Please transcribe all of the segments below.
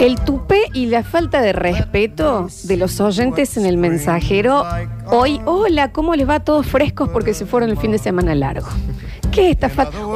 El tupé y la falta de respeto de los oyentes en el mensajero. Hoy, hola, ¿cómo les va a todos frescos porque se fueron el fin de semana largo? ¿Qué es?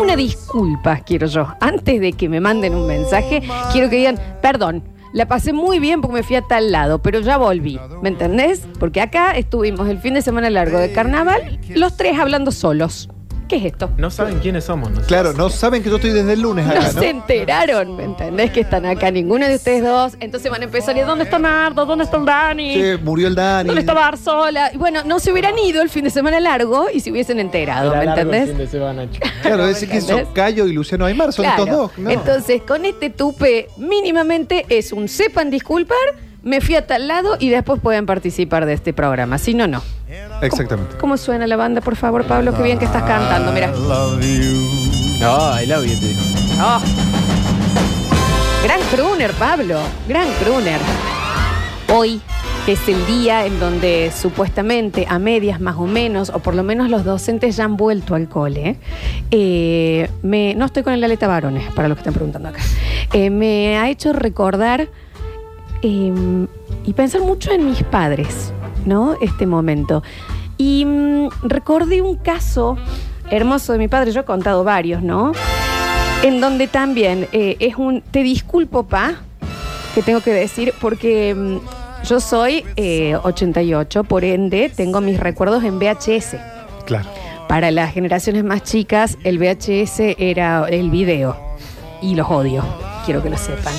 Una disculpa quiero yo. Antes de que me manden un mensaje, quiero que digan, perdón, la pasé muy bien porque me fui a tal lado, pero ya volví. ¿Me entendés? Porque acá estuvimos el fin de semana largo de carnaval, los tres hablando solos. ¿Qué es esto? No saben quiénes somos. Claro, no saben que yo estoy desde el lunes No acá, ¿no? se enteraron, ¿me entendés? Que están acá ninguno de ustedes dos. Entonces van a empezar y ¿dónde está Nardo? ¿Dónde está el Dani? Sí, murió el Dani. ¿Dónde está Barzola? Y bueno, no se hubieran ido el fin de semana largo y se hubiesen enterado, ¿me entendés? fin de semana, chico. Claro, es que son ¿Entendés? Cayo y Luciano Aymar, son Claro. estos dos. ¿no? Entonces, con este tupe, mínimamente es un sepan disculpar, me fui a tal lado y después pueden participar de este programa. Si no, no. Exactamente. ¿Cómo suena la banda, por favor, Pablo? Qué bien que estás cantando, mira. I love you. No, I love you, digo. Oh. Gran crooner, Pablo. Gran crooner. Hoy, que es el día en donde supuestamente a medias más o menos, o por lo menos los docentes ya han vuelto al cole, eh, me, no estoy con el aleta varones, para los que están preguntando acá, Eh, me ha hecho recordar eh, y pensar mucho en mis padres, ¿no? Este momento. Y mm, recordé un caso hermoso de mi padre, yo he contado varios, ¿no? En donde también eh, es un, te disculpo, pa, que tengo que decir, porque mm, yo soy eh, 88, por ende tengo mis recuerdos en VHS. Claro. Para las generaciones más chicas, el VHS era el video. Y los odio, quiero que lo sepan.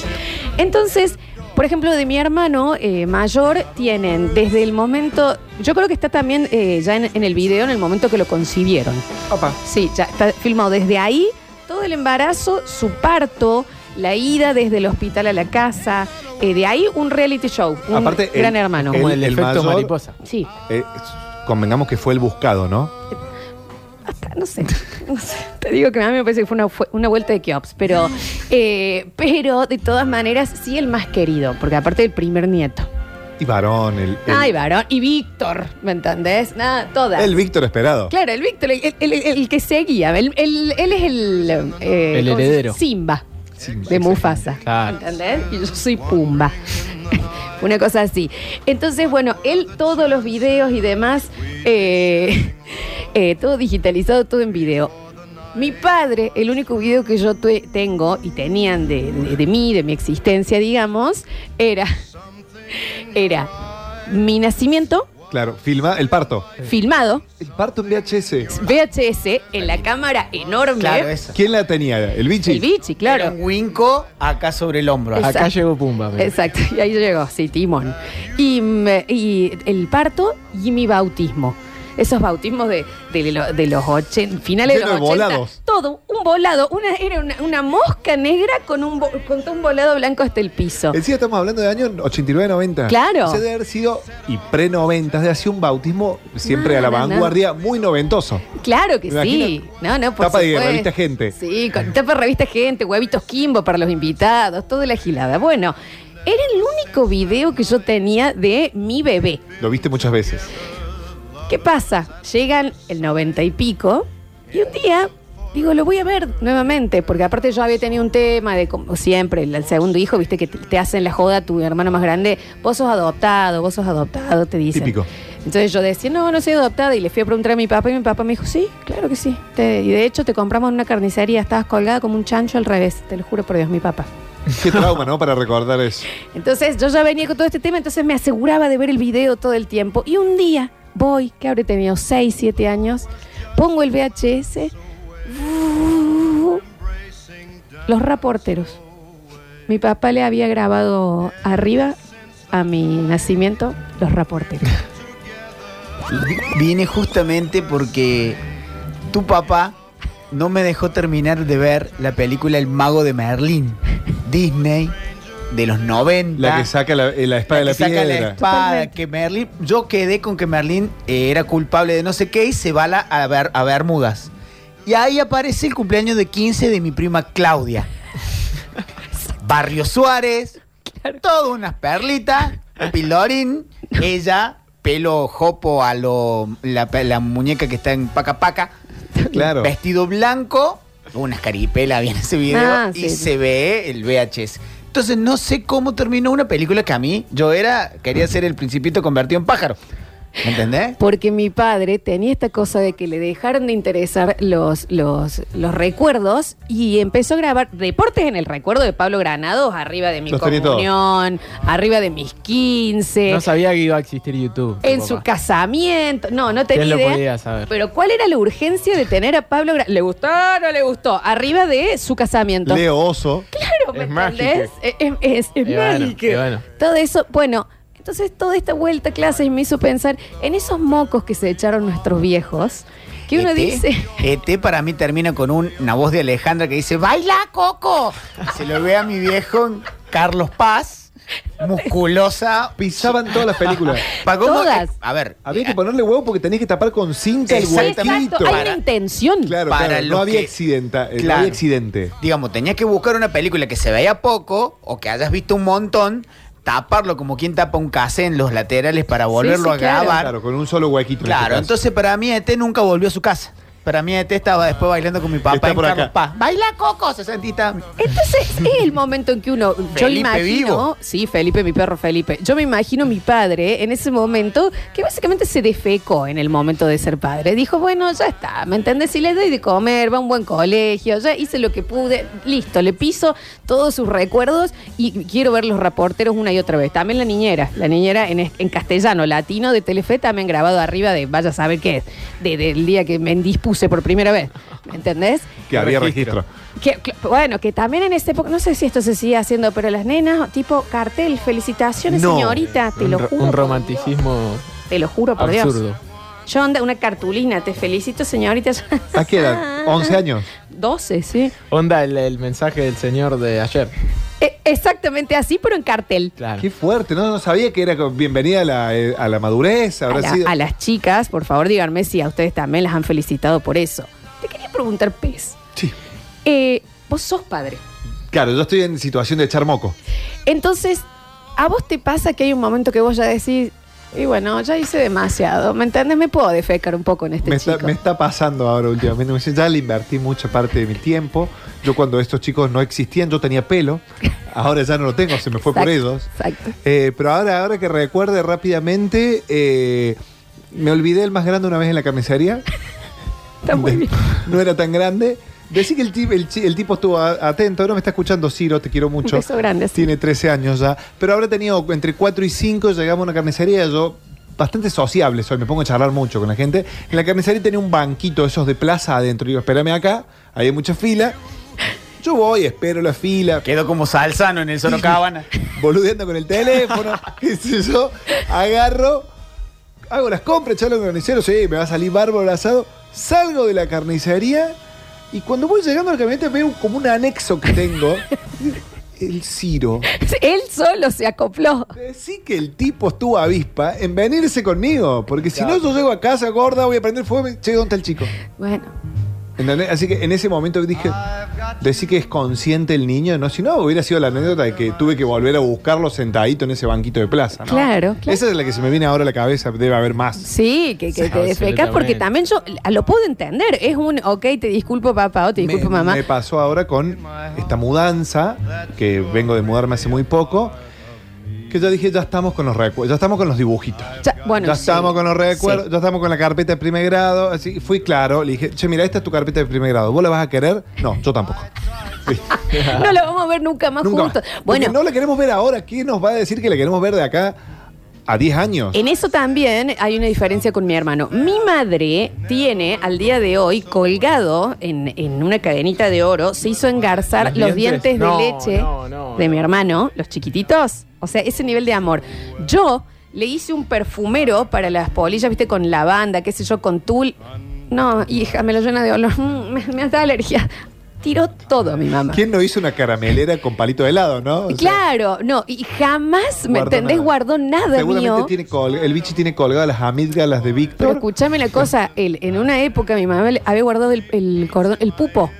Entonces, por ejemplo, de mi hermano eh, mayor, tienen desde el momento. Yo creo que está también eh, ya en, en el video, en el momento que lo concibieron. Opa. Sí, ya está filmado desde ahí, todo el embarazo, su parto, la ida desde el hospital a la casa. eh, de ahí un reality show, un Aparte, el- gran hermano. Como El- el, el efecto mayor- mariposa. Sí, Eh, convengamos que fue el buscado, ¿no? No sé, no sé. Te digo que a mí me parece que fue una, fue una vuelta de Kiops, pero, eh, pero de todas maneras, sí el más querido, porque aparte del primer nieto. Y varón, el, el, Ay, varón. Y Víctor, ¿me entendés? Nada, todas. el Víctor esperado. Claro, el Víctor, el, el- el- el que seguía. El- el- él es el. eh, El ¿cómo se heredero. Simba. De. Mufasa. Claro. ¿Entendés? Y yo soy Pumba. Una cosa así. Entonces, bueno, él, todos los videos y demás, eh, eh, todo digitalizado, todo en video. Mi padre, el único video que yo tengo y tenían de, de- de mí, de mi existencia, digamos, era, era mi nacimiento Claro, filma el parto. filmado, El parto en VHS. VHS, en la cámara enorme. Claro, eso. ¿Quién la tenía? ¿El bichi? el bichi, claro. Era un winco acá sobre el hombro. Exacto. Acá llegó Pumba. mira. Exacto, y ahí llegó, sí, Timón. Y, mm, y el parto y mi bautismo. Esos bautismos de, de, lo- de los 80, finales Lleno de los de 80. volados. Todo, un volado. Una, era una, una mosca negra con un, vo- con todo un volado blanco hasta el piso. Encima estamos hablando de años 89-90. Claro. Debe haber sido, y pre-90, de sido un bautismo siempre No, a la no, no. vanguardia, muy noventoso. Claro que Me sí. imagino. No, no, por Tapa de supuesto. revista Gente. Sí, con tapa de revista Gente, huevitos Kimbo para los invitados, toda la gilada. Bueno, era el único video que yo tenía de mi bebé. Lo viste muchas veces. ¿Qué pasa? Llegan el noventa y pico y un día digo, lo voy a ver nuevamente, porque aparte yo había tenido un tema de como siempre, el, segundo hijo, viste que te, te hacen la joda a tu hermano más grande, vos sos adoptado, vos sos adoptado, te dicen. Típico. Entonces yo decía, no, no soy adoptada y le fui a preguntar a mi papá y mi papá me dijo, sí, claro que sí. Te- y de hecho te compramos en una carnicería, estabas colgada como un chancho al revés, te lo juro por Dios, mi papá. Qué trauma, ¿no? Para recordar eso. Entonces yo ya venía con todo este tema, entonces me aseguraba de ver el video todo el tiempo. Y un día voy, que habré tenido 6, 7 años, pongo el VHS, los reporteros. Mi papá le había grabado arriba a mi nacimiento los reporteros. Vine justamente porque tu papá no me dejó terminar de ver la película El Mago de Merlín, Disney, de los 90. La que saca la, eh, la espada de la que saca piedra. la espada, que Merlín, yo quedé con que Merlín eh, era culpable de no sé qué y se va a, la- a, Ber- a Bermudas. Y ahí aparece el cumpleaños de 15 de mi prima Claudia. Barrio Suárez, todas unas perlitas, pilorín, ella, pelo jopo a lo, la, la muñeca que está en paca paca. Claro. Vestido blanco, unas caripelas en ese video Ah, y sí. se ve el VHS. Entonces no sé cómo terminó una película que a mí yo era, quería ser el principito convertido en pájaro. ¿Me entendés? Porque mi padre tenía esta cosa de que le dejaron de interesar los, los, los recuerdos y empezó a grabar reportes en el recuerdo de Pablo Granados, arriba de mi Los tenía todos. comunión, arriba de mis 15, No sabía que iba a existir YouTube. tu en su casamiento. No, no tenía ¿Quién lo idea. podía saber? Pero ¿cuál era la urgencia de tener a Pablo Granados? ¿Le gustó o no le gustó? Arriba de su casamiento. Leo Oso. Claro, ¿me Es mágico. entendés? Es, es, es- es Y bueno, mágico. y bueno. Todo eso, bueno, entonces toda esta vuelta a clases me hizo pensar en esos mocos que se echaron nuestros viejos, que uno ET, dice, ET para mí termina con un- una voz de Alejandra que dice, ¡Baila, Coco! Se lo ve a mi viejo Carlos Paz, musculosa. Pisaban todas las películas. Pa- ¿cómo? Todas. Eh, A ver, Había que ponerle huevo porque tenías que tapar con cinta el huequito. hay Para- una intención. Claro, Para claro, lo no había que- accidenta, eh, no Claro. había accidente. digamos, tenías que buscar una película que se veía poco o que hayas visto un montón, taparlo como quien tapa un case en los laterales para volverlo sí, a claro. grabar. Claro, con un solo huequito. en Claro, este caso. entonces para mí ET nunca volvió a su casa. Para mí ET estaba después bailando con mi papá Está en por Carlos acá. Paz. Baila Coco, se sentita. Entonces es el momento en que uno, yo Felipe imagino, vivo. sí, Felipe, mi perro Felipe, yo me imagino mi padre en ese momento que básicamente se defecó en el momento de ser padre. Dijo, bueno, ya está, ¿me entendés? Si le doy de comer, va a un buen colegio, ya hice lo que pude, listo, le piso todos sus recuerdos y quiero ver los reporteros una y otra vez. También la niñera, la niñera en, en castellano, latino de Telefe, también grabado arriba de, vaya a saber qué, de- del día que me indispuse por primera vez, ¿me entendés? que había registro. Que, bueno, que también en esta época, no sé si esto se sigue haciendo, pero las nenas, tipo cartel, felicitaciones, No. señorita, te un, lo ro- juro. un por- romanticismo Te lo juro por absurdo. Dios. Yo anda una cartulina, te felicito, señorita. ¿A qué edad? ¿11 años? 12, sí. Onda el, el mensaje del señor de ayer. E- exactamente así, pero en cartel. Claro. Qué fuerte, no, no sabía que era con- bienvenida a la, eh, a la madurez. A, Habrá la- sido. a las chicas, por favor, díganme si a ustedes también las han felicitado por eso. Te quería preguntar, Pez. Sí. eh, vos sos padre. Claro, yo estoy en situación de echar moco. Entonces, ¿a vos te pasa que hay un momento que vos ya decís, y bueno, ya hice demasiado, ¿me entiendes? Me puedo defecar un poco en este Me chico. está, me está pasando ahora últimamente. Me Ya le invertí mucha parte de mi tiempo. Yo cuando estos chicos no existían, yo tenía pelo. Ahora ya no lo tengo, se me fue por ellos. Exacto. Eh, pero ahora, ahora que recuerde rápidamente, eh, me olvidé el más grande una vez en la carnicería. Está muy bien. No era tan grande. Decí que el, ti- el tipo estuvo atento. Ahora me está escuchando Ciro, te quiero mucho. beso grande, sí. Tiene 13 años ya. Pero habrá tenido entre 4 y 5. Llegamos a una carnicería. Yo, bastante sociable soy, me pongo a charlar mucho con la gente. En la carnicería tenía un banquito, esos de plaza adentro. Digo, espérame acá. Hay mucha fila. Yo voy, espero la fila. Quedó como Salzano en el Sorocabana. boludeando con el teléfono, qué sé yo, agarro, hago las compras, charlo con el carnicero, sí, me va a salir bárbaro el asado, salgo de la carnicería y cuando voy llegando a la camioneta veo como un anexo que tengo, el Ciro. Él solo se acopló. Decí que el tipo estuvo avispa en venirse conmigo, porque si no yo llego a casa gorda, voy a prender fuego, y me- che, ¿dónde está el chico? Bueno, ¿Entendés? Así que en ese momento dije, decí que es consciente el niño, no, si no hubiera sido la anécdota de que tuve que volver a buscarlo sentadito en ese banquito de plaza. ¿no? Claro, claro. Esa es la que se me viene ahora a la cabeza, debe haber más. sí, que, que Sí, te defecas porque también yo lo puedo entender. Es un, ok, te disculpo papá o te disculpo me, mamá. me pasó ahora con esta mudanza, que vengo de mudarme hace muy poco, que ya dije, ya estamos con los recuerdos, ya estamos con los dibujitos. Ya, bueno, ya sí, estamos con los recuerdos, sí. ya estamos con la carpeta de primer grado. Así fui claro, le dije, che, mira, esta es tu carpeta de primer grado. ¿Vos la vas a querer? No, yo tampoco. Sí. No lo vamos a ver nunca más Nunca juntos. más. Porque Bueno, no la queremos ver ahora. ¿Quién nos va a decir que la queremos ver de acá a 10 años? En eso también hay una diferencia con mi hermano. Mi madre tiene al día de hoy colgado en, en una cadenita de oro, se hizo engarzar ¿Los los dientes? dientes de No, leche no, no, de no. mi hermano, los chiquititos. O sea, ese nivel de amor. Yo le hice un perfumero para las polillas, viste, con lavanda, qué sé yo, con tul. No, hija, me lo llena de olor. Mm, Me, me da alergia. Tiró todo mi mamá. ¿Quién no hizo una caramelera con palito de helado, no? O sea, Claro, no, y jamás, ¿me entendés? nada. Guardó nada Seguramente mío. tiene col- el bichi tiene colgadas las amígdalas de Pero Víctor. escúchame la cosa, él, en una época mi mamá había guardado el, el cordón, el pupo.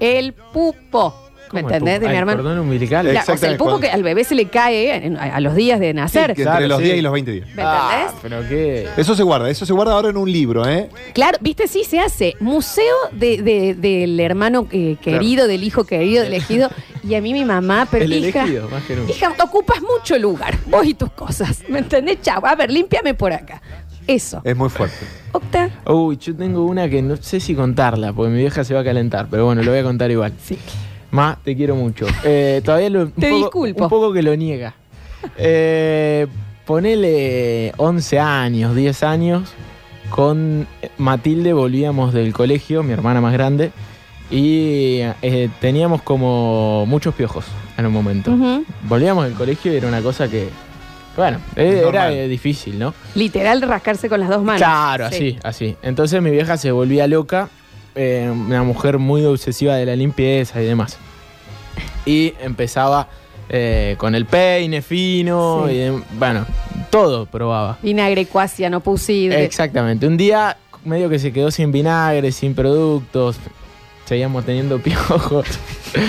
El pupo. ¿Me ¿Cómo el entendés? De mi ah, el hermano. cordón umbilical. La- o sea, el Exactamente, pupo cuando- que al bebé se le cae en- a, a los días de nacer. que entre los sí. 10 y los 20 días. ¿Me Ah, entendés? pero qué. Eso se guarda, eso se guarda ahora en un libro, ¿eh? Claro, viste, sí se hace. Museo de, de- del hermano eh, querido, del hijo querido, del elegido. Y a mí mi mamá, pero El hija, elegido, más que nunca. hija, ocupas mucho lugar, vos y tus cosas. ¿Me entendés? Chau, a ver, límpiame por acá. Eso. Es muy fuerte. Octa. Uy, yo tengo una que no sé si contarla, porque mi vieja se va a calentar, pero bueno, lo voy a contar igual. Sí. Ma, te quiero mucho. Eh, todavía lo, un, Te poco, disculpo. un poco que lo niega. Eh, ponele 11 años, 10 años. Con Matilde volvíamos del colegio, mi hermana más grande, y eh, teníamos como muchos piojos en un momento. Volvíamos del colegio y era una cosa que, bueno, eh, era eh, difícil, ¿no? Literal rascarse con las dos manos. Claro, Sí. así, así. Entonces mi vieja se volvía loca, eh, una mujer muy obsesiva de la limpieza y demás. Y empezaba eh, con el peine fino, Sí. y de- bueno, todo probaba. Vinagre cuasia, no pusidre. Exactamente. Un día medio que se quedó sin vinagre, sin productos, seguíamos teniendo piojos.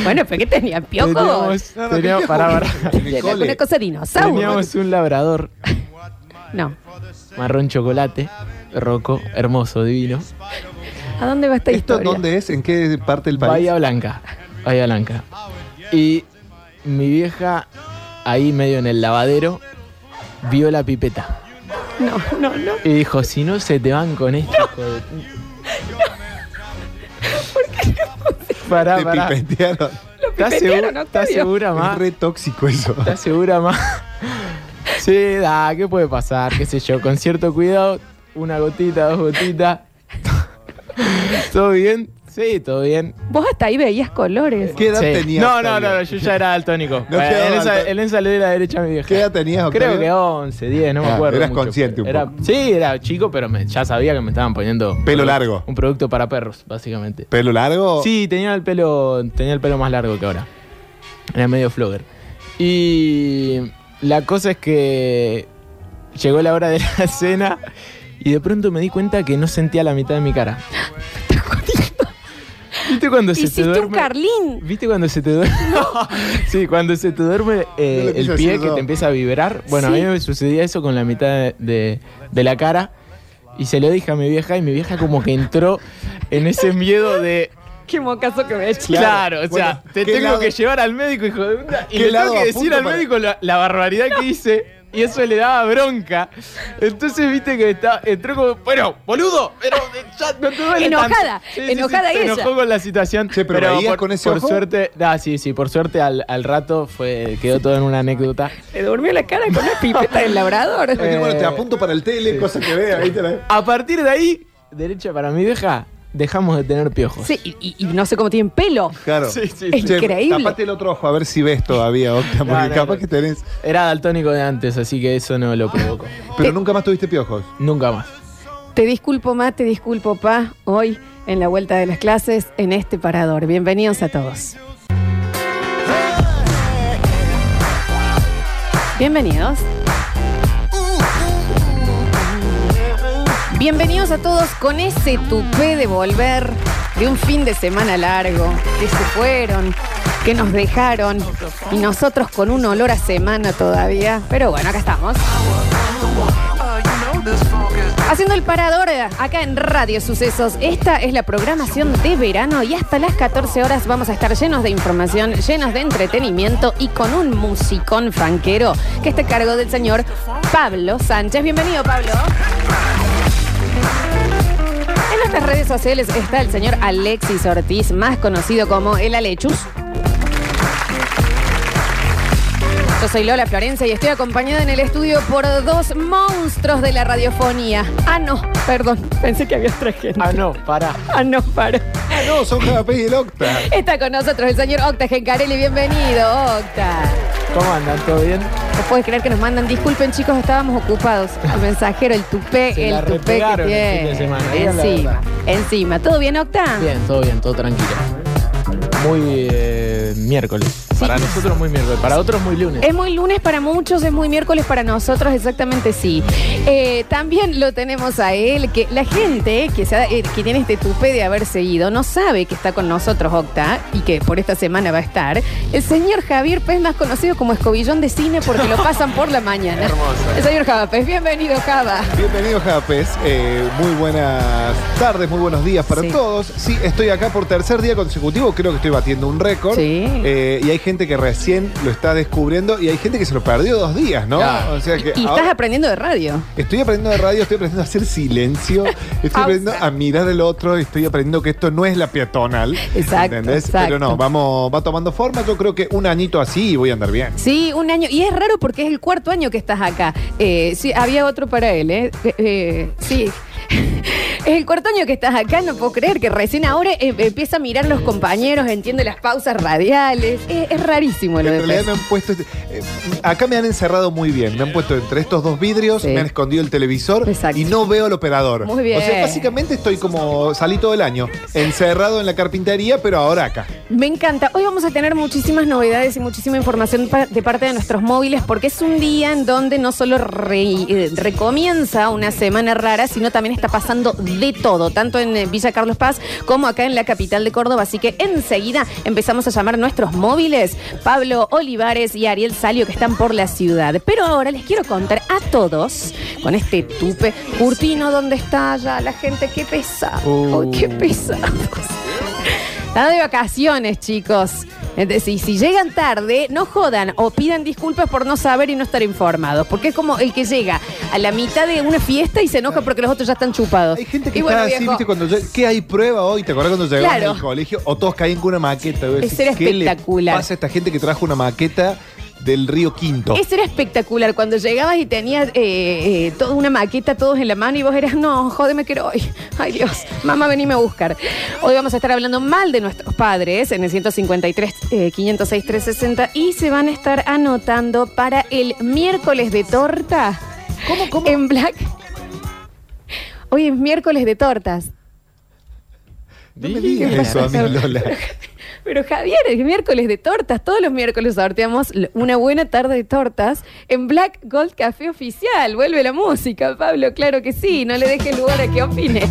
Bueno, pero ¿qué tenía? ¿Piojos? Teníamos, No, no, teníamos- Era cole. Una cosa dinosaurio. Teníamos un labrador No. marrón chocolate, roco, hermoso, divino. ¿A dónde va esta ¿Esto historia? dónde es? ¿En qué parte del país? Bahía Blanca. Bahía Blanca. Y mi vieja, ahí medio en el lavadero, vio la pipeta. No, no, no. Y dijo, si no se te van con esto, hijo de puta". Pará, Te pará. pipetearon. ¿Estás, pipetearon, segu- estás Octavio. segura Es más? re tóxico eso. ¿Estás segura más? Sí, da, ¿qué puede pasar? ¿Qué sé yo? Con cierto cuidado, una gotita, dos gotitas. ¿Todo bien? Sí, todo bien. Vos hasta ahí veías colores. ¿Qué edad Sí. tenías? No, no, no, no, yo ya era daltónico. No Bueno, quedaba el ensalé de la derecha a mi vieja. ¿Qué edad tenías, Creo Octavio? que 11, 10, no me Ah, acuerdo. eras mucho, consciente un era- poco. Sí, era chico, pero me- ya sabía que me estaban poniendo. Pelo largo. Un producto para perros, básicamente. ¿Pelo largo? Sí, tenía el pelo, tenía el pelo más largo que ahora. Era medio flogger. Y la cosa es que llegó la hora de la cena y de pronto me di cuenta que no sentía la mitad de mi cara. ¿Viste cuando se te Hiciste un duerme? Carlín. ¿Viste cuando se te duerme? sí, cuando se te duerme eh, No el pie que te empieza a vibrar. Bueno, Sí. a mí me sucedía eso con la mitad de, de- de la cara. Y se lo dije a mi vieja y mi vieja como que entró en ese miedo de... Qué mocazo que me he hecho. Claro, o sea, Bueno, te ¿qué tengo lado- que llevar al médico, hijo de puta. Y ¿Qué le tengo que decir al médico la, la barbaridad que hice. Y eso le daba bronca. Entonces, viste que está, entró como, bueno, boludo, pero ya no te duele Enojada, tanto". Sí, sí, sí, enojada se ella. enojó con la situación. Che, pero ¿veías por, con ese por ojo? suerte, ah, sí, sí, por suerte al, al rato fue, quedó todo en una anécdota. Se durmió la cara con una pipeta del labrador. Bueno, te Eh, apunto para el tele, cosa que vea. ¿viste? A partir de ahí, derecha para mi vieja, dejamos de tener piojos. Sí, y, y- y no sé cómo tienen pelo. Claro. Sí, sí, Es sí. Che, increíble. Tapate el otro ojo a ver si ves todavía, Octa, porque No, no, capaz no. que tenés. Era daltónico de antes, así que eso no lo provocó. Pero Te- nunca más tuviste piojos. Nunca más. Te disculpo, Ma, te disculpo, Pa, hoy en la vuelta de las clases en este parador. Bienvenidos a todos. Bienvenidos. Bienvenidos a todos con ese tupé de volver de un fin de semana largo, que se fueron, que nos dejaron y nosotros con un olor a semana todavía. Pero bueno, acá estamos. Haciendo el parador acá en Radio Sucesos. Esta es la programación de verano y hasta las 14 horas vamos a estar llenos de información, llenos de entretenimiento y con un musicón franquero que está a cargo del señor Pablo Sánchez. Bienvenido, Pablo. En nuestras redes sociales está el señor Alexis Ortiz, más conocido como el Alechus. Yo soy Lola Florencia y estoy acompañada en el estudio por dos monstruos de la radiofonía. Ah, no, perdón, pensé que había otra gente. Ah, no, pará. Ah, no, para. Ah, no, son Javapé y el Octa. Está con nosotros el señor Octa Gencarelli. Bienvenido, Octa. ¿Cómo andan? ¿Todo bien? ¿No puedes creer que nos mandan? Disculpen, chicos, estábamos ocupados. El mensajero, el tupé, Se el la tupé que repegaron el fin de semana, la Encima, encima. ¿Todo bien, Octa? Bien, todo bien, todo tranquilo. Muy eh, miércoles. Para nosotros muy miércoles, para otros muy lunes. Es muy lunes para muchos, es muy miércoles para nosotros, exactamente sí. Eh, también lo tenemos a él, que la gente que, se ha- eh, que tiene este tupe de haber seguido no sabe que está con nosotros Octa y que por esta semana va a estar. El señor Javier Pez, más conocido como escobillón de cine porque lo pasan por la mañana. Hermoso. El señor Java Pez, bienvenido Java. Bienvenido, Japes. Eh, muy buenas tardes, muy buenos días para Sí. todos. Sí, estoy acá por tercer día consecutivo. Creo que estoy batiendo un récord. Sí. Eh, y hay gente que recién lo está descubriendo y hay gente que se lo perdió dos días, ¿no? Claro. O sea que Y estás aprendiendo de radio. estoy aprendiendo de radio, estoy aprendiendo a hacer silencio, estoy Pausa. aprendiendo a mirar al otro, estoy aprendiendo que esto no es la peatonal. Exacto, ¿Entendés? exacto. Pero no, vamos, va tomando forma. Yo creo que un añito así y voy a andar bien. Sí, un año. Y es raro porque es el cuarto año que estás acá. Eh, sí, había otro para él, ¿eh? Eh, eh, sí. Es el cuarto año que estás acá, no puedo creer que recién ahora eh, empieza a mirar los compañeros, entiende las pausas radiales. Es, es rarísimo lo En de realidad Pez. me han puesto. este- eh, acá me han encerrado muy bien. Me han puesto entre estos dos vidrios, Sí. me han escondido el televisor Exacto. y no veo al operador. Muy bien. O sea, básicamente estoy como salí todo el año, encerrado en la carpintería, pero ahora acá. Me encanta. Hoy vamos a tener muchísimas novedades y muchísima información pa- de parte de nuestros móviles porque es un día en donde no solo re- eh, recomienza una semana rara, sino también está pasando de todo, tanto en eh, Villa Carlos Paz como acá en la capital de Córdoba. Así que enseguida empezamos a llamar a nuestros móviles, Pablo Olivares y Ariel Salio, que están por la ciudad. Pero ahora les quiero contar a todos, con este tupe, Curtino, ¿dónde está ya la gente? ¡Qué pesado! Uh. ¡Qué pesado! Está de vacaciones, chicos. Entonces, y si llegan tarde, no jodan o pidan disculpas por no saber y no estar informados. Porque es como el que llega a la mitad de una fiesta y se enoja porque los otros ya están chupados. Hay gente que Y está así, viejo, ¿viste? Cuando yo- ¿Qué hay prueba hoy? ¿Te acuerdas cuando llegamos Claro. al colegio? O todos caían con una maqueta. Ese era ¿Qué le espectacular. pasa a esta gente que trajo una maqueta del río Quinto? Ese era espectacular. Cuando llegabas y tenías eh, eh, toda una maqueta, todos en la mano, y vos eras, no, jódeme que hoy. Ay, Dios, mamá, venime a buscar. Hoy vamos a estar hablando mal de nuestros padres en el 153, eh, 506, 360 y se van a estar anotando para el miércoles de torta. ¿Cómo, cómo? En Black. Hoy es miércoles de tortas. No me digas eso a mí, Lola. Pero Javier, es miércoles de tortas. Todos los miércoles sorteamos una buena tarde de tortas en Black Gold Café Oficial. Vuelve la música, Pablo, claro que sí. No le dejes lugar a que opine.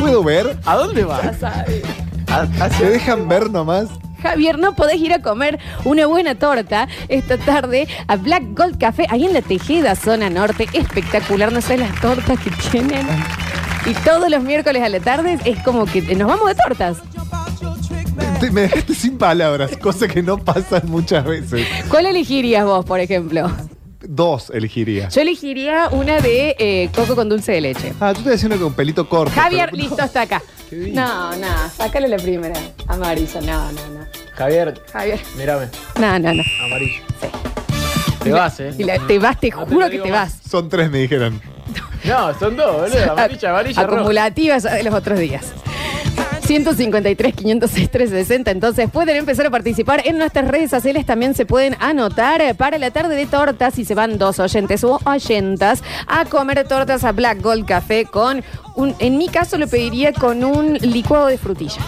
¿Puedo ver? ¿A dónde vas? Ya sabe. ¿A- hacia- ¿Se dejan ver nomás? Javier, no podés ir a comer una buena torta esta tarde a Black Gold Café, ahí en la Tejeda, zona norte. Espectacular, no sé las tortas que tienen. Y todos los miércoles a la tarde es como que nos vamos de tortas. Te- Me dejaste sin palabras, cosa que no pasa muchas veces. ¿Cuál elegirías vos, por ejemplo? Dos elegiría. Yo elegiría una de eh, coco con dulce de leche. Ah, tú te decías una con pelito corto. Javier, pero- listo, hasta acá. Qué bien. No, no, sácale la primera. Amarilla, no, no, no. Javier, Javier, mírame. no, no, no. Amarillo. Sí. Te vas, ¿eh? Y la- te vas, te No te juro lo que digo te más. vas. Son tres, me dijeron. No, son dos, boludo. Amarilla, amarilla, roja. Acumulativas de los otros días. 153, 506, 360. Entonces pueden empezar a participar en nuestras redes sociales. También se pueden anotar eh, para la tarde de tortas y se van dos oyentes o oyentas a comer tortas a Black Gold Café con un. En mi caso lo pediría con un licuado de frutilla.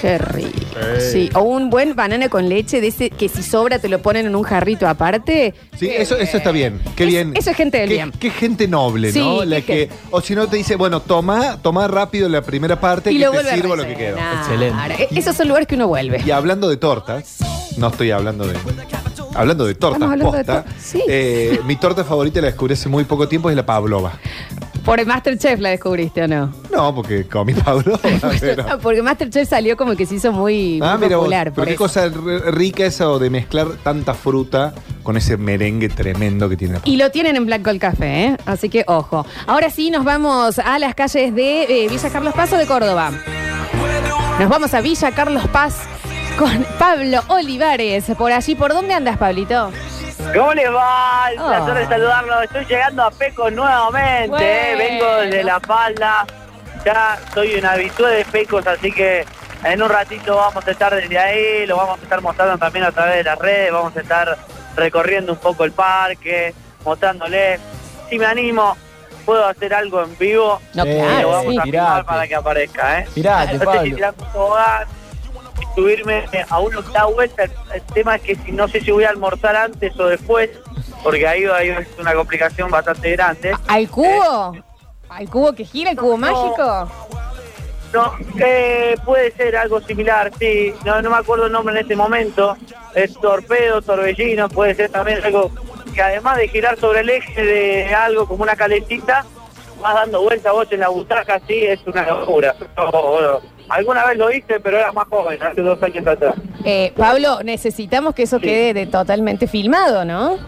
Qué rico. Ey. Sí, o un buen banana con leche de ese que si sobra te lo ponen en un jarrito aparte. Sí, Qué eso, eso está bien. Qué Es- bien. eso es gente del qué, bien. Qué gente noble, Sí, ¿no? La qué que, o si no te dice, bueno, toma, toma rápido la primera parte Y que lo te vuelve sirvo lo que quedó. Excelente. E- Esos son lugares que uno vuelve. Y hablando de tortas, no estoy hablando de. Hablando de tortas, hablando de posta, tortas, sí. eh, mi torta favorita la descubrí hace muy poco tiempo es la pavlova. Por el Masterchef la descubriste o no. No, porque comí pavlova. pero- No, porque Masterchef salió como que se hizo muy, muy Ah, vos, popular. pero qué eso. cosa rica eso de mezclar tanta fruta con ese merengue tremendo que tiene. la Y lo tienen en Black Gold Café, ¿eh? Así que ojo. Ahora sí, nos vamos a las calles de eh, Villa Carlos Paz o de Córdoba. Nos vamos a Villa Carlos Paz con Pablo Olivares. Por allí, ¿por dónde andas, Pablito? ¿Cómo les va? Oh. placer de saludarlos. Estoy llegando a Pecos nuevamente. Bueno. eh. Vengo desde La Falda. Ya soy un habitué de Pecos, así que en un ratito vamos a estar desde ahí. Lo vamos a estar mostrando también a través de las redes. Vamos a estar recorriendo un poco el parque, mostrándoles. Si me animo, puedo hacer algo en vivo. No, Eh, y lo claro, vamos sí. a filmar tirate. para que aparezca, ¿eh? Tirate, No sé si subirme a una octava vuelta. El, el tema es que si no sé si voy a almorzar antes o después, porque ahí, ahí es una complicación bastante grande. ¿Al cubo? ¿Al cubo que gira, el cubo mágico? No, eh, puede ser algo similar, sí. No, no me acuerdo el nombre en este momento. Es torpedo, torbellino, puede ser también algo que además de girar sobre el eje de algo como una calentita, vas dando vuelta vos en la butaca, sí, es una locura. No, alguna vez lo hice, pero era más joven, hace dos años atrás. Eh, Pablo, necesitamos que eso Sí. quede de totalmente filmado, ¿no?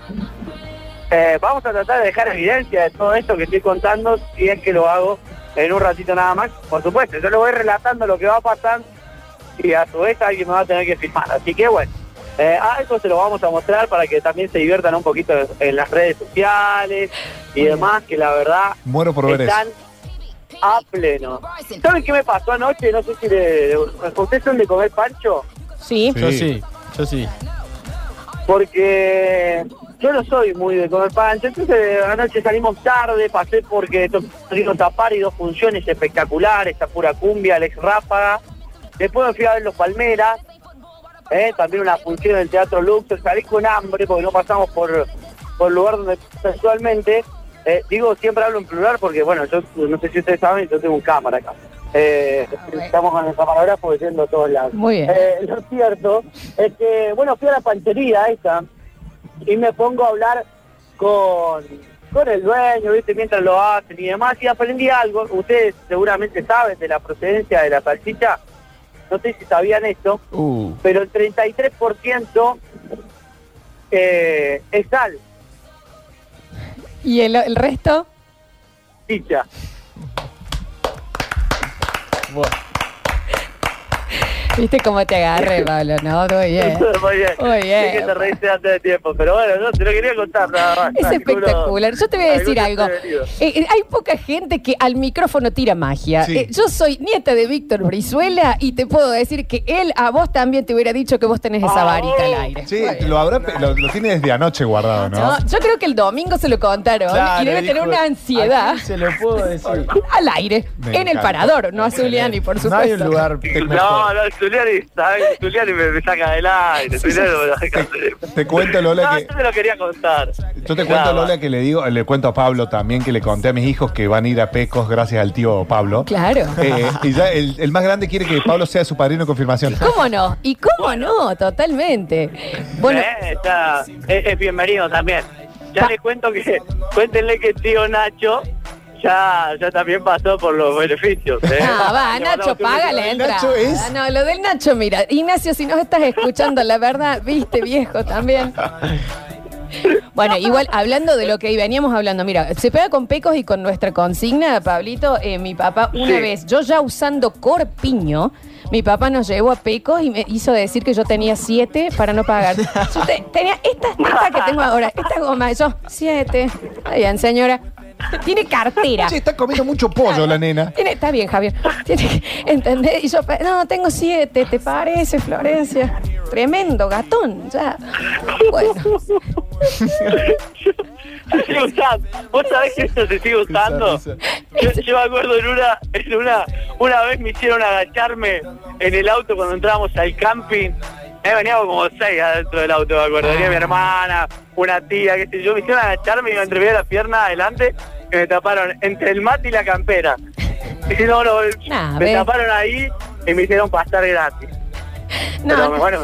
Eh, vamos a tratar de dejar evidencia de todo esto que estoy contando, si es que lo hago en un ratito nada más. Por supuesto, yo le voy relatando lo que va pasando y a su vez alguien me va a tener que filmar. Así que bueno, eh, algo se lo vamos a mostrar para que también se diviertan un poquito en las redes sociales y demás, que la verdad Muero por ver eso. están a pleno. ¿Saben qué me pasó anoche? No sé si le... ¿Ustedes son de comer pancho? Sí. Yo sí, yo sí. porque yo no soy muy de comer pancho, entonces anoche salimos tarde, pasé porque tuvimos tapar y dos funciones espectaculares, esta pura cumbia, Alex Ráfaga, después me fui a ver los Palmeras, eh, también una función del Teatro Luxor, salí con hambre porque no pasamos por, por el lugar donde actualmente, eh, digo, siempre hablo en plural porque, bueno, yo no sé si ustedes saben, yo tengo un cámara acá. Eh, estamos con el camarógrafo yendo a todos lados. Muy bien. Eh, lo cierto es que, bueno, fui a la panchería esta y me pongo a hablar con, con el dueño, ¿viste? Mientras lo hacen y demás, y aprendí algo. Ustedes seguramente saben de la procedencia de la salchicha. No sé si sabían esto, Uh, pero el 33% eh, es sal, ¿Y el, el resto? chicha. ¿Viste cómo te agarré, Pablo? No, muy bien. Muy bien. Muy bien. Sí que te reíste antes de tiempo, pero bueno, no, te lo quería contar nada más. Es espectacular. Yo te voy a decir algo. Eh, eh, hay poca gente que al micrófono tira magia. Sí. Eh, yo soy nieta de Víctor Brizuela y te puedo decir que él a vos también te hubiera dicho que vos tenés esa Ah, varita al oh. aire. Sí, lo, habrá, lo, lo tiene desde anoche guardado, ¿no? No, yo creo que el domingo se lo contaron Claro, y debe tener una ansiedad ¿a quién se lo puedo decir. al aire, Me en el parador, no a Zuliani, por No hay un supuesto. lugar No, no, Zuliani, me, me saca del aire. Te cuento, Lola, No, que yo te lo quería contar. yo te cuento, Lola, que le digo, le cuento a Pablo también que le conté a mis hijos que van a ir a Pecos gracias al tío Pablo. Claro. Eh, y ya el, el más grande quiere que Pablo sea su padrino de confirmación. ¿Cómo no? ¿Y cómo no? Totalmente. Bueno, Eh, está- es, es bienvenido también. Ya Pa- le cuento que, cuéntenle que tío Nacho ya, ya también pasó por los beneficios. ¿eh? Ah, va, Nacho, beso. entrada. Nacho es- Ah, No, lo del Nacho, mira. Ignacio, si nos estás escuchando, la verdad, viste, viejo, también. Bueno, igual, hablando de lo que veníamos hablando, mira, se pega con pecos y con nuestra consigna, Pablito, eh, mi papá, una Sí. vez, yo ya usando corpiño, mi papá nos llevó a pecos y me hizo decir que yo tenía siete para no pagar. Yo te- tenía esta, esta que tengo ahora, esta goma, yo, siete. Está bien, señora. Tiene cartera. Che, está comiendo mucho pollo la nena. Tiene- está bien, Javier. Tiene que entender. Y yo, pe- no, tengo siete, ¿te parece, Florencia? Tremendo gatón, ya. Bueno, Se sigue usando. ¿Vos sabés que esto se sigue usando? Yo, yo me acuerdo en una, en una, una vez me hicieron agacharme en el auto cuando entrábamos al camping. Eh, veníamos como seis adentro del auto, me acuerdo. Venía mi hermana, una tía, qué sé yo. Me hicieron agacharme y me entrevé la pierna adelante y me taparon entre el mate y la campera. Y no, no, Nah, me ve. taparon ahí y me hicieron pasar gratis. Pero no, bueno,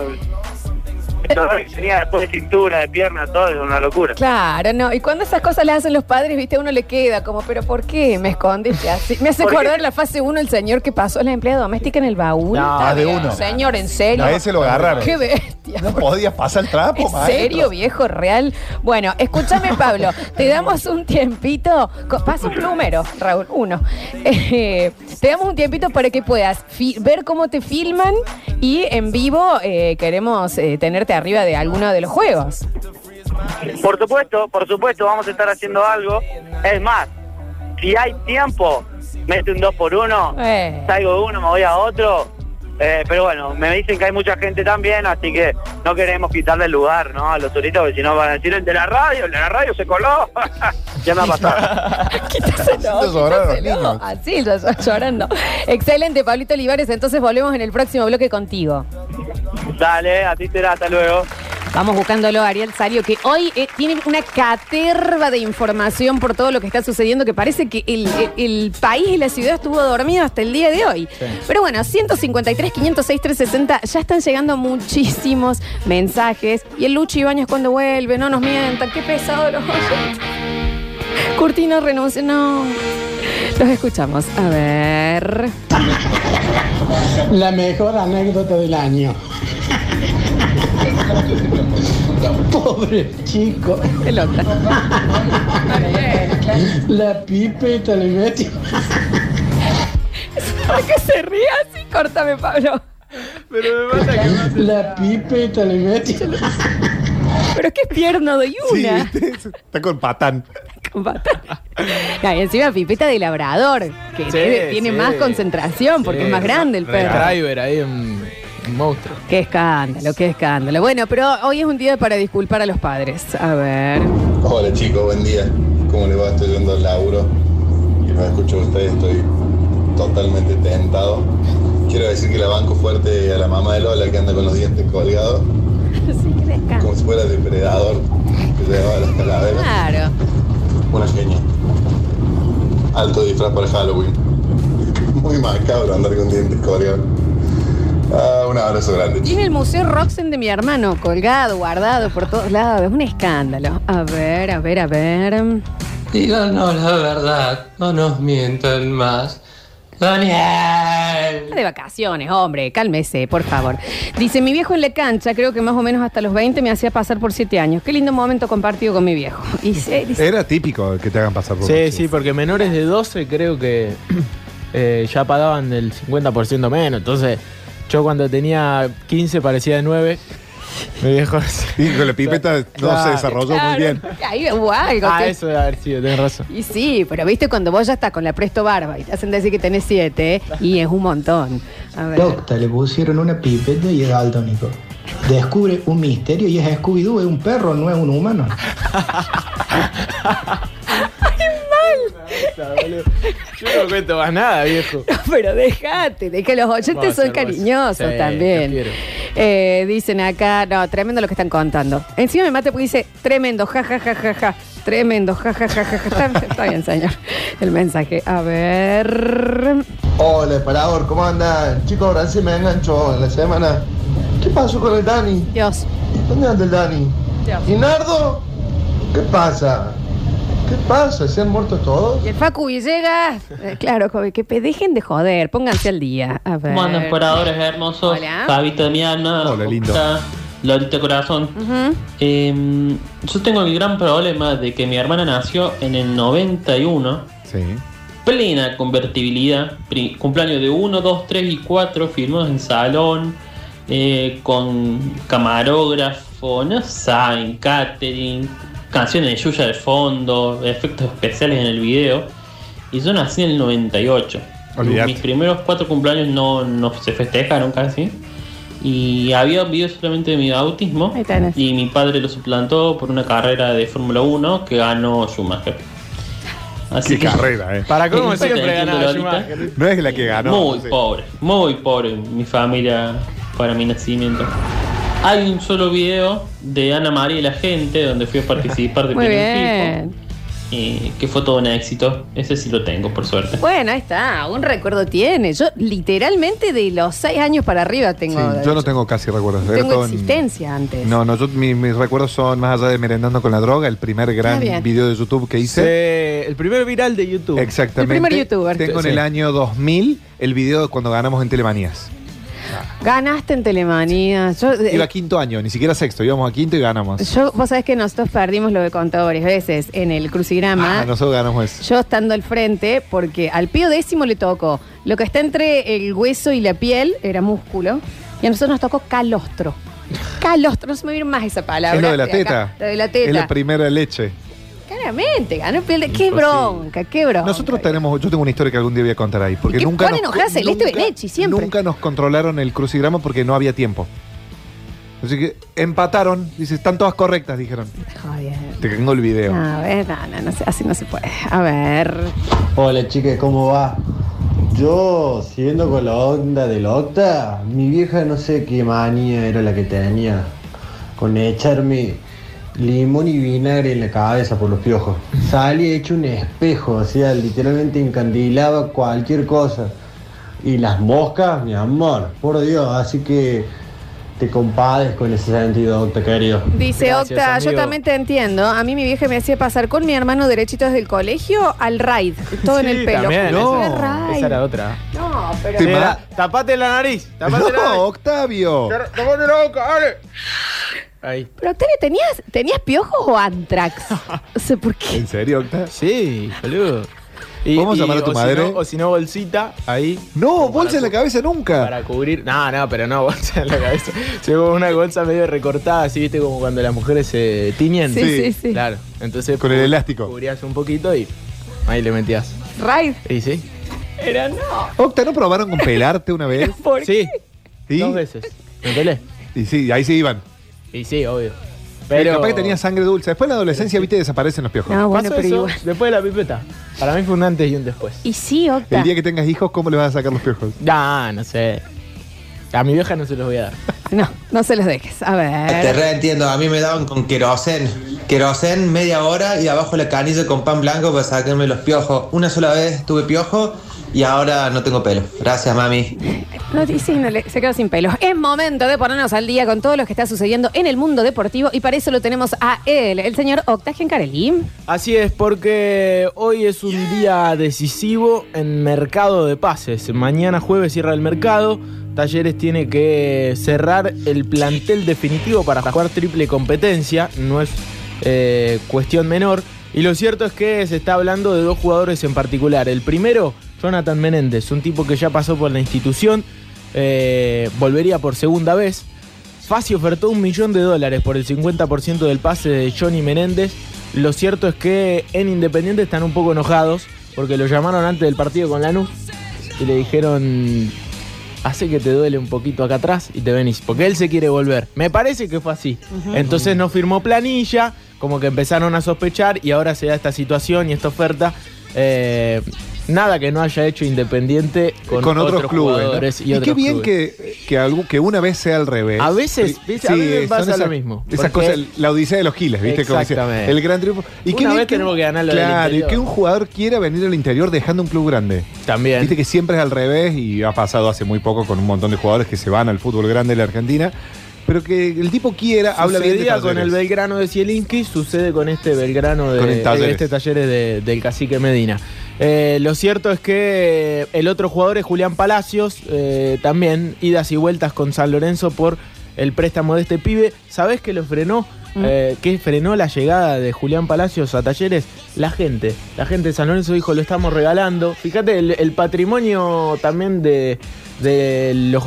el dolor que tenía después de cintura, de pierna, todo es una locura. claro, no. Y cuando esas cosas le hacen los padres, viste, a uno le queda como, pero ¿por qué me escondiste así? Me hace acordar la fase 1 el señor que pasó la empleada doméstica en el baúl. No, Está de bien, uno. Señor, en serio. A ese lo agarraron. Qué bestia. No podías pasar el trapo, ¿En maestro. serio, viejo real? Bueno, escúchame, Pablo. te damos un tiempito. Pasa un plumero, Raúl, uno. Eh, te damos un tiempito para que puedas ver cómo te filman y en vivo eh, queremos eh, tenerte arriba de alguno de los juegos. Por supuesto, por supuesto, vamos a estar haciendo algo. Es más, si hay tiempo, mete un 2 por 1 Eh. salgo de uno, me voy a otro. Eh, pero bueno, me dicen que hay mucha gente también, así que no queremos quitarle el lugar ¿no? a los turistas, porque si no van a decir el de la radio, el de la radio se coló. ya me ha pasado. Quítaselo, quítaselo. Así, llorando. Excelente, Pablito Olivares. Entonces volvemos en el próximo bloque contigo. Dale, a ti será, hasta luego. Vamos buscándolo a Ariel Sario, que hoy eh, tiene una caterva de información por todo lo que está sucediendo, que parece que el, el- el país y la ciudad estuvo dormido hasta el día de hoy. Sí. Pero bueno, 153, 506, 360, ya están llegando muchísimos mensajes. Y el Lucho Ibáñez cuando vuelve, no nos mientan, qué pesado los oyentes. Curtino renuncia, no. Los escuchamos. A ver. La mejor anécdota del año. Pobre chico. Pelota. La pipeta le metió. ¿Por qué se ríe así? Córtame, Pablo. Pero me mata que La pipeta le metió. Pero es que es pierno de Sí, una. ¿viste? Está con patán. Con. No, y encima pipeta de labrador, que Sí, tiene, tiene sí. más concentración porque Sí, es más grande el perro. Driver ahí, un, un monstruo. Qué escándalo, qué escándalo. Bueno, pero hoy es un día para disculpar a los padres. A ver. Hola chicos, buen día. ¿Cómo les va? Estoy yendo al laburo y los escucho a ustedes, estoy totalmente tentado. Quiero decir que la banco fuerte a la mamá de Lola que anda con los dientes colgados, Sí, qué escándalo. como si fuera depredador que llevaba las calaveras. Claro. Una genia. Alto disfraz para Halloween. Muy macabro andar con dientes colgados. Ah, un abrazo grande. Tiene el Museo Roxen de mi hermano colgado, guardado por todos lados. Es un escándalo. A ver, a ver, a ver. Díganos la verdad, no nos mientan más. Daniel. De vacaciones, hombre, cálmese, por favor. Dice, mi viejo en la cancha, creo que más o menos hasta los 20 me hacía pasar por 7 años. Qué lindo momento compartido con mi viejo. Y se- dice, Era típico que te hagan pasar por Sí, sí, porque menores de 12 creo que eh, ya pagaban el 50% menos. Entonces, yo cuando tenía 15 parecía de 9. Mi viejo. Y con la pipeta no Claro. se desarrolló muy claro, bien. Ahí hubo algo. Ah, que- eso debe haber sido, tenés razón. Y sí, pero viste cuando vos ya estás con la presto barba y te hacen decir que tenés 7 y es un montón. A ver. Docta le pusieron una pipeta y es daltónico. Descubre un misterio y es Scooby-Doo, es un perro, no es un humano. Yo no cuento más nada, viejo. Pero déjate, de que los oyentes a son cariñosos. Sí, también. prefiero. Eh, dicen acá, no, tremendo lo que están contando. Encima me mate porque dice, tremendo, ja, ja, ja, ja, ja. Tremendo, ja, ja, ja, ja, ja. Está, está bien, señor. El mensaje. A ver. Hola, parador, ¿cómo andan? Chicos, ahora sí me engancho en la semana. ¿Qué pasó con el Dani? Dios. ¿Dónde anda el Dani? Dios. ¿Y Nardo? ¿Qué pasa? ¿Qué pasa? ¿Se han muerto todos? Y el Facu Villegas. eh, claro, joven, que pe- dejen de joder, pónganse al día. A ver. ¿Cómo andan paradores hermosos? Hola. Fabito de mi alma. Hola, lindo. Octa, Lolita Corazón. Ujú. Eh, yo tengo el gran problema de que mi hermana nació en el 91. Sí. Plena convertibilidad. Pri- cumpleaños de 1, 2, 3 y 4 filmados en salón. eh, con camarógrafo, no saben, catering, canciones de Yuya de fondo, efectos especiales en el video. Y yo nací en el 98. Olvidate. Mis primeros cuatro cumpleaños no, no se festejaron casi. Y había video solamente de mi tenés. Y mi padre lo suplantó por una carrera de Fórmula 1 que ganó Schumacher. Así Qué carrera, ¿eh? Para cómo siempre ganaba. Schumacher. No es la que ganó. Muy sí. pobre, muy pobre mi familia para mi nacimiento. Hay un solo video de Ana María y la gente donde fui a participar de Muy primer bien. equipo. eh, que fue todo un éxito. Ese sí lo tengo, por suerte. Bueno, ahí está, un recuerdo tiene. Yo literalmente de los 6 años para arriba Sí, tengo. yo no tengo casi recuerdos. Era tengo todo en- existencia antes. No, no, yo, mi- mis recuerdos son más allá de merendando con la droga, el primer gran video de YouTube que hice. Sí, el primer viral de YouTube. Exactamente. El primer youtuber. Tengo en Sí. el año 2000 el video de cuando ganamos en Telemanías. Ganaste en Telemanía. Yo, eh, Iba a quinto año, ni siquiera sexto, íbamos a quinto y ganamos. yo, vos sabés que nosotros perdimos lo he contado varias veces en el crucigrama. Ah, nosotros ganamos eso. Yo estando al frente, porque al pío décimo le tocó lo que está entre el hueso y la piel, era músculo, y a nosotros nos tocó calostro. Calostro, no se me viene más esa palabra. Es lo de la acá. teta. Lo de la Es teta. la primera leche. Claramente, ganó piel de. Qué bronca, qué bronca. Nosotros tenemos, yo tengo una historia que algún día voy a contar ahí. Porque ¿Y qué nunca nos, Celeste nunca- Benechi, siempre? Nunca nos controlaron el crucigrama porque no había tiempo. Así que empataron, dice, están todas correctas, dijeron. Joder. Te tengo el video. A ver, no, no, no así no se puede. A ver. Hola chicas, ¿cómo va? Yo, siguiendo con la onda del Octa, mi vieja no sé qué manía era la que tenía con echarme limón y vinagre en la cabeza por los piojos. Salía hecho un espejo, o sea, literalmente encandilaba cualquier cosa. Y las moscas, mi amor, por Dios, así que te compadezco en ese sentido, Octa querido. Dice Gracias, Octa, yo también te entiendo. A mí mi vieja me hacía pasar con mi hermano derechito desde el colegio al raid, todo en el pelo. también, ¿Cómo esa- que raid? Esa era otra. No, pero. Te tapate la nariz. Tapate la No, nariz. Octavio. Tapate la boca, dale. Ahí. Pero Octavio, ¿tenías, ¿tenías piojos o antrax? O sea, ¿por qué? ¿En serio, Octa? Sí, boludo. ¿Vamos a llamar a tu o si madre? no- o si no, bolsita, ahí. No, Como bolsa para en la cu- cabeza nunca. Para cubrir. No, no, pero no, bolsa en la cabeza. Llegó una bolsa medio recortada, así, viste, como cuando las mujeres se tiñen. Sí, sí, sí. Claro. Entonces. Con el cu- elástico. Cubrías un poquito y ahí le metías. Raid. Y sí. Era no. Octa, ¿no probaron con pelarte una vez? ¿Por Sí, ¿Y? dos veces. ¿Me pelé? Y sí, ahí se iban. Y sí, obvio. Pero Pero. capaz que tenía sangre dulce. Después en la adolescencia, viste, desaparecen los piojos. No, bueno, Pasó pero eso igual. después de la pipeta. Para mí fue un antes y un después. Y sí, Octa. El día que tengas hijos, ¿cómo le vas a sacar los piojos? No, no sé. A mi vieja no se los voy a dar. No, no se los dejes. A Te ver. reentiendo, a mí me daban con querosén. Querosén media hora y abajo la canilla con pan blanco para sacarme los piojos. Una sola vez tuve piojo y ahora no tengo pelo. Gracias, mami. No, y sí, no le- se quedó sin pelos. Es momento de ponernos al día con todo lo que está sucediendo en el mundo deportivo y para eso lo tenemos a él, el señor Octa Gencarelli. Así es, porque hoy es un día decisivo en mercado de pases. Mañana jueves cierra el mercado. Talleres tiene que cerrar el plantel definitivo para jugar triple competencia. No es eh, cuestión menor. Y lo cierto es que se está hablando de dos jugadores en particular. El primero, Jonathan Menéndez, un tipo que ya pasó por la institución. eh, volvería por segunda vez. Fasi ofertó un millón de dólares por el 50% del pase de Johnny Menéndez. Lo cierto es que en Independiente están un poco enojados porque lo llamaron antes del partido con Lanús y le dijeron, hace que te duele un poquito acá atrás y te venís, porque él se quiere volver. Me parece que fue así. Entonces no firmó planilla, como que empezaron a sospechar y ahora se da esta situación y esta oferta. Eh, nada que no haya hecho Independiente con, Con, otros, clubes. ¿no? jugadores Y, y, otros qué bien clubes. que, que, algo- que una vez sea al revés. A veces, ¿viste? A mí me son pasa lo mismo, Esas cosas, la odisea de los giles, ¿viste? Exactamente. el gran triunfo. Y qué Una bien vez tenemos que ganar lo del Claro, y que un jugador quiera venir al interior dejando un club grande. También. Viste que siempre es al revés y ha pasado hace muy poco con un montón de jugadores que se van al fútbol grande de la Argentina. Pero que el tipo quiera, habla bien de Sucedía con el Belgrano de Zielinski, sucede con este Belgrano de, Talleres. de este Talleres de- del Cacique Medina. Eh, lo cierto es que el otro jugador es Julián Palacios, eh, también idas y vueltas con San Lorenzo por el préstamo de este pibe. ¿Sabés qué lo frenó? Eh, ¿Qué frenó la llegada de Julián Palacios a Talleres? La gente. La gente de San Lorenzo dijo, lo estamos regalando. Fíjate, el, el patrimonio también de, de los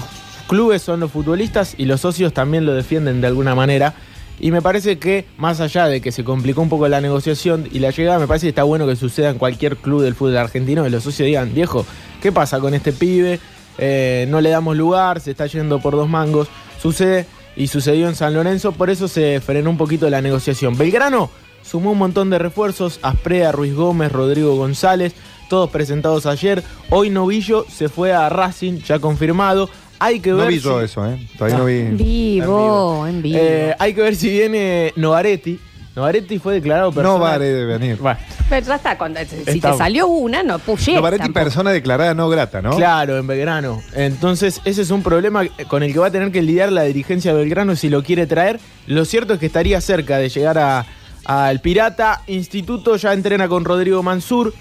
clubes son los futbolistas y los socios también lo defienden de alguna manera. Y me parece que, más allá de que se complicó un poco la negociación y la llegada, me parece que está bueno que suceda en cualquier club del fútbol argentino, que los socios digan, viejo, ¿qué pasa con este pibe? Eh, no le damos lugar, se está yendo por dos mangos. Sucede y sucedió en San Lorenzo, por eso se frenó un poquito la negociación. Belgrano sumó un montón de refuerzos, Asprea, Ruiz Gómez, Rodrigo González, todos presentados ayer. Hoy Novillo se fue a Racing, ya confirmado. Hay que No ver vi si- yo eso, ¿eh? Todavía no En vi. vivo, en vivo. eh, hay que ver si viene Novaretti. Novaretti fue declarado persona. No vale de venir. Bueno, Pero ya está, cuando, si te salió una, no puse. Novaretti, persona declarada no grata, ¿no? Claro, en Belgrano. Entonces, ese es un problema con el que va a tener que lidiar la dirigencia de Belgrano si lo quiere traer. Lo cierto es que estaría cerca de llegar a- al Pirata. Instituto ya entrena con Rodrigo Mansur.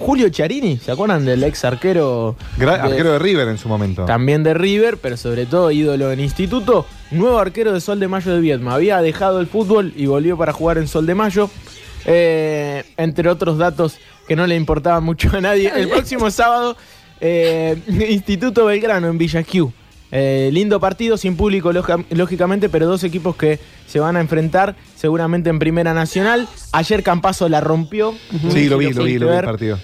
Julio Charini, ¿se acuerdan del ex arquero? Gra- de- arquero de River en su momento. También de River, pero sobre todo ídolo en instituto. Nuevo arquero de Sol de Mayo de Viedma. Había dejado el fútbol y volvió para jugar en Sol de Mayo. Eh, entre otros datos que no le importaban mucho a nadie. El próximo sábado, eh, Instituto Belgrano en Villa Q. Eh, lindo partido, sin público lógicamente, pero dos equipos que se van a enfrentar seguramente en Primera Nacional. Ayer Campazo la rompió. Sí, lo vi, lo vi, lo vi el partido.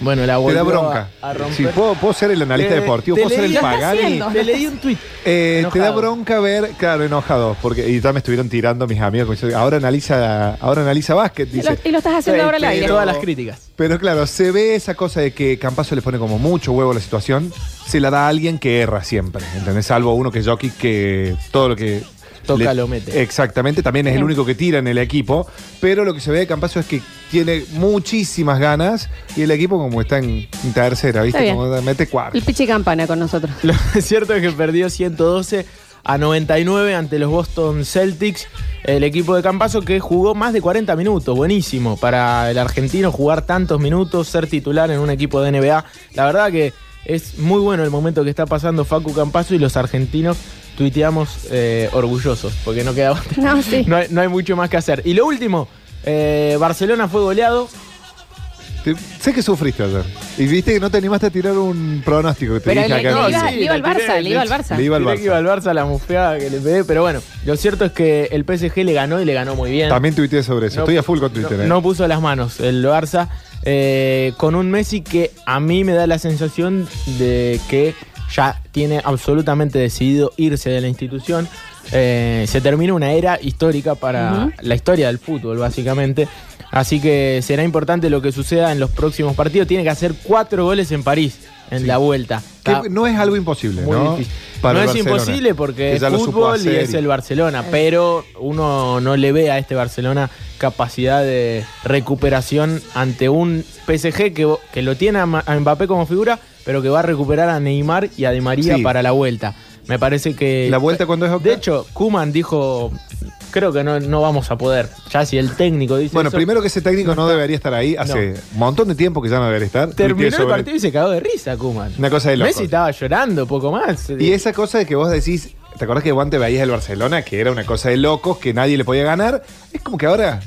Bueno, la Te da bronca. a, a romper. Sí, puedo, puedo ser el analista Te- deportivo, te puedo ser el Pagani. Te leí un tuit. Eh, te da bronca ver, claro, enojado, porque y ya me estuvieron tirando mis amigos. Ahora analiza, ahora analiza básquet, Y lo, dice. y lo estás haciendo Sí, ahora al aire. Todas las críticas. Pero claro, se ve esa cosa de que Campazo le pone como mucho huevo a la situación, se la da a alguien que erra siempre, ¿entendés? Salvo uno que es jockey que todo lo que Toca, lo mete. Exactamente, también es el único que tira en el equipo, pero lo que se ve de Campazo es que tiene muchísimas ganas y el equipo como está en, en tercera, ¿viste? Como mete cuarto. El pichi campana con nosotros. Lo cierto es que perdió 112 a 99 ante los Boston Celtics. El equipo de Campazo que jugó más de 40 minutos. Buenísimo para el argentino jugar tantos minutos, ser titular en un equipo de NBA. La verdad que es muy bueno el momento que está pasando Facu Campazo y los argentinos tuiteamos eh, orgullosos porque no queda. No, sí. No hay, no hay mucho más que hacer. Y lo último, eh, Barcelona fue goleado. Te- sé que sufriste ayer. Y viste que no te animaste a tirar un pronóstico que te Pero dije le, acá. No, iba, sí, le iba al Barça, le iba al Barça. le iba al Barça. iba al Barça la mufeada que le pegué, pero bueno, lo cierto es que el PSG le ganó y le ganó muy bien. También tuiteé sobre eso. No- Estoy a full con Twitter. No, ¿eh? no puso las manos el Barça eh, con un Messi que a mí me da la sensación de que ya tiene absolutamente decidido irse de la institución. Eh, se termina una era histórica para la historia del fútbol, básicamente. Así que será importante lo que suceda en los próximos partidos. Tiene que hacer cuatro goles en París en la vuelta. Que no es algo imposible, muy ¿no? difícil. Para no es Barcelona, imposible porque que es fútbol y es el Barcelona, pero uno no le ve a este Barcelona capacidad de recuperación ante un PSG que, que lo tiene a Mbappé como figura, pero que va a recuperar a Neymar y a Di María Sí. para la vuelta. Me parece que... ¿La vuelta cuándo es, Octa? De hecho, Kuman dijo, creo que no, no vamos a poder. Ya si el técnico dice Bueno, eso, primero que ese técnico no debería estar ahí. Hace un montón de tiempo que ya no debería estar. terminó el sobre- partido y se cagó de risa Kuman. Una cosa de locos. Messi estaba llorando, poco más. Y esa cosa de que vos decís, ¿te acordás que vos antes veías el Barcelona, que era una cosa de locos, que nadie le podía ganar? Es como que ahora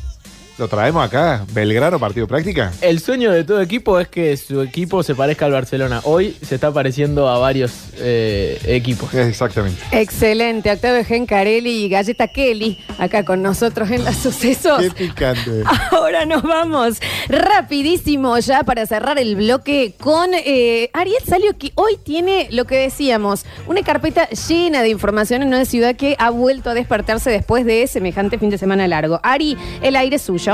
lo traemos acá, Belgrano, partido práctica. El sueño de todo equipo es que su equipo se parezca al Barcelona. Hoy se está pareciendo a varios eh, equipos. Exactamente. Excelente, Octavio Gencarelli y Galleta Kelly, acá con nosotros en las sucesos. Qué picante. Ahora nos vamos rapidísimo ya para cerrar el bloque con eh, Ariel Salio que hoy tiene lo que decíamos, una carpeta llena de información en una ciudad que ha vuelto a despertarse después de semejante fin de semana largo. Ari, el aire es suyo.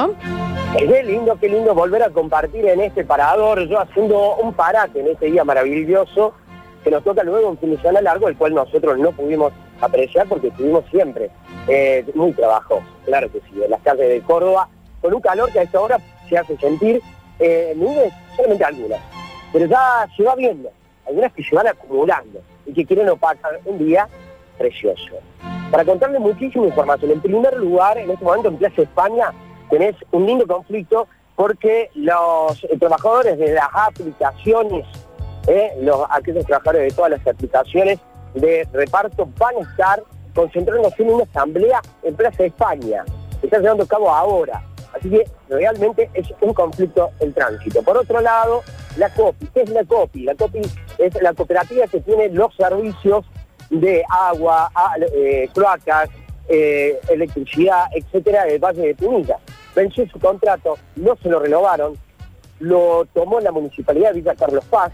Qué lindo, qué lindo volver a compartir en este parador, yo haciendo un parate en este día maravilloso, que nos toca luego un fin de semana largo, el cual nosotros no pudimos apreciar porque estuvimos siempre eh, muy trabajo, claro que sí, en las calles de Córdoba, con un calor que a esta hora se hace sentir, eh, nubes, solamente algunas, pero ya se va viendo, algunas que se van acumulando y que quieren opacar un día precioso. Para contarle muchísima información, en primer lugar, en este momento en Plaza España tenés un lindo conflicto porque los eh, trabajadores de las aplicaciones, eh, los, aquellos trabajadores de todas las aplicaciones de reparto van a estar concentrándose en una asamblea en Plaza España. Se está llevando a cabo ahora. Así que realmente es un conflicto el tránsito. Por otro lado, la COPI. ¿Qué es la COPI? La COPI es la cooperativa que tiene los servicios de agua, eh, cloacas, electricidad, etcétera, del Valle de Punilla. Venció su contrato, no se lo renovaron, lo tomó la municipalidad de Villa Carlos Paz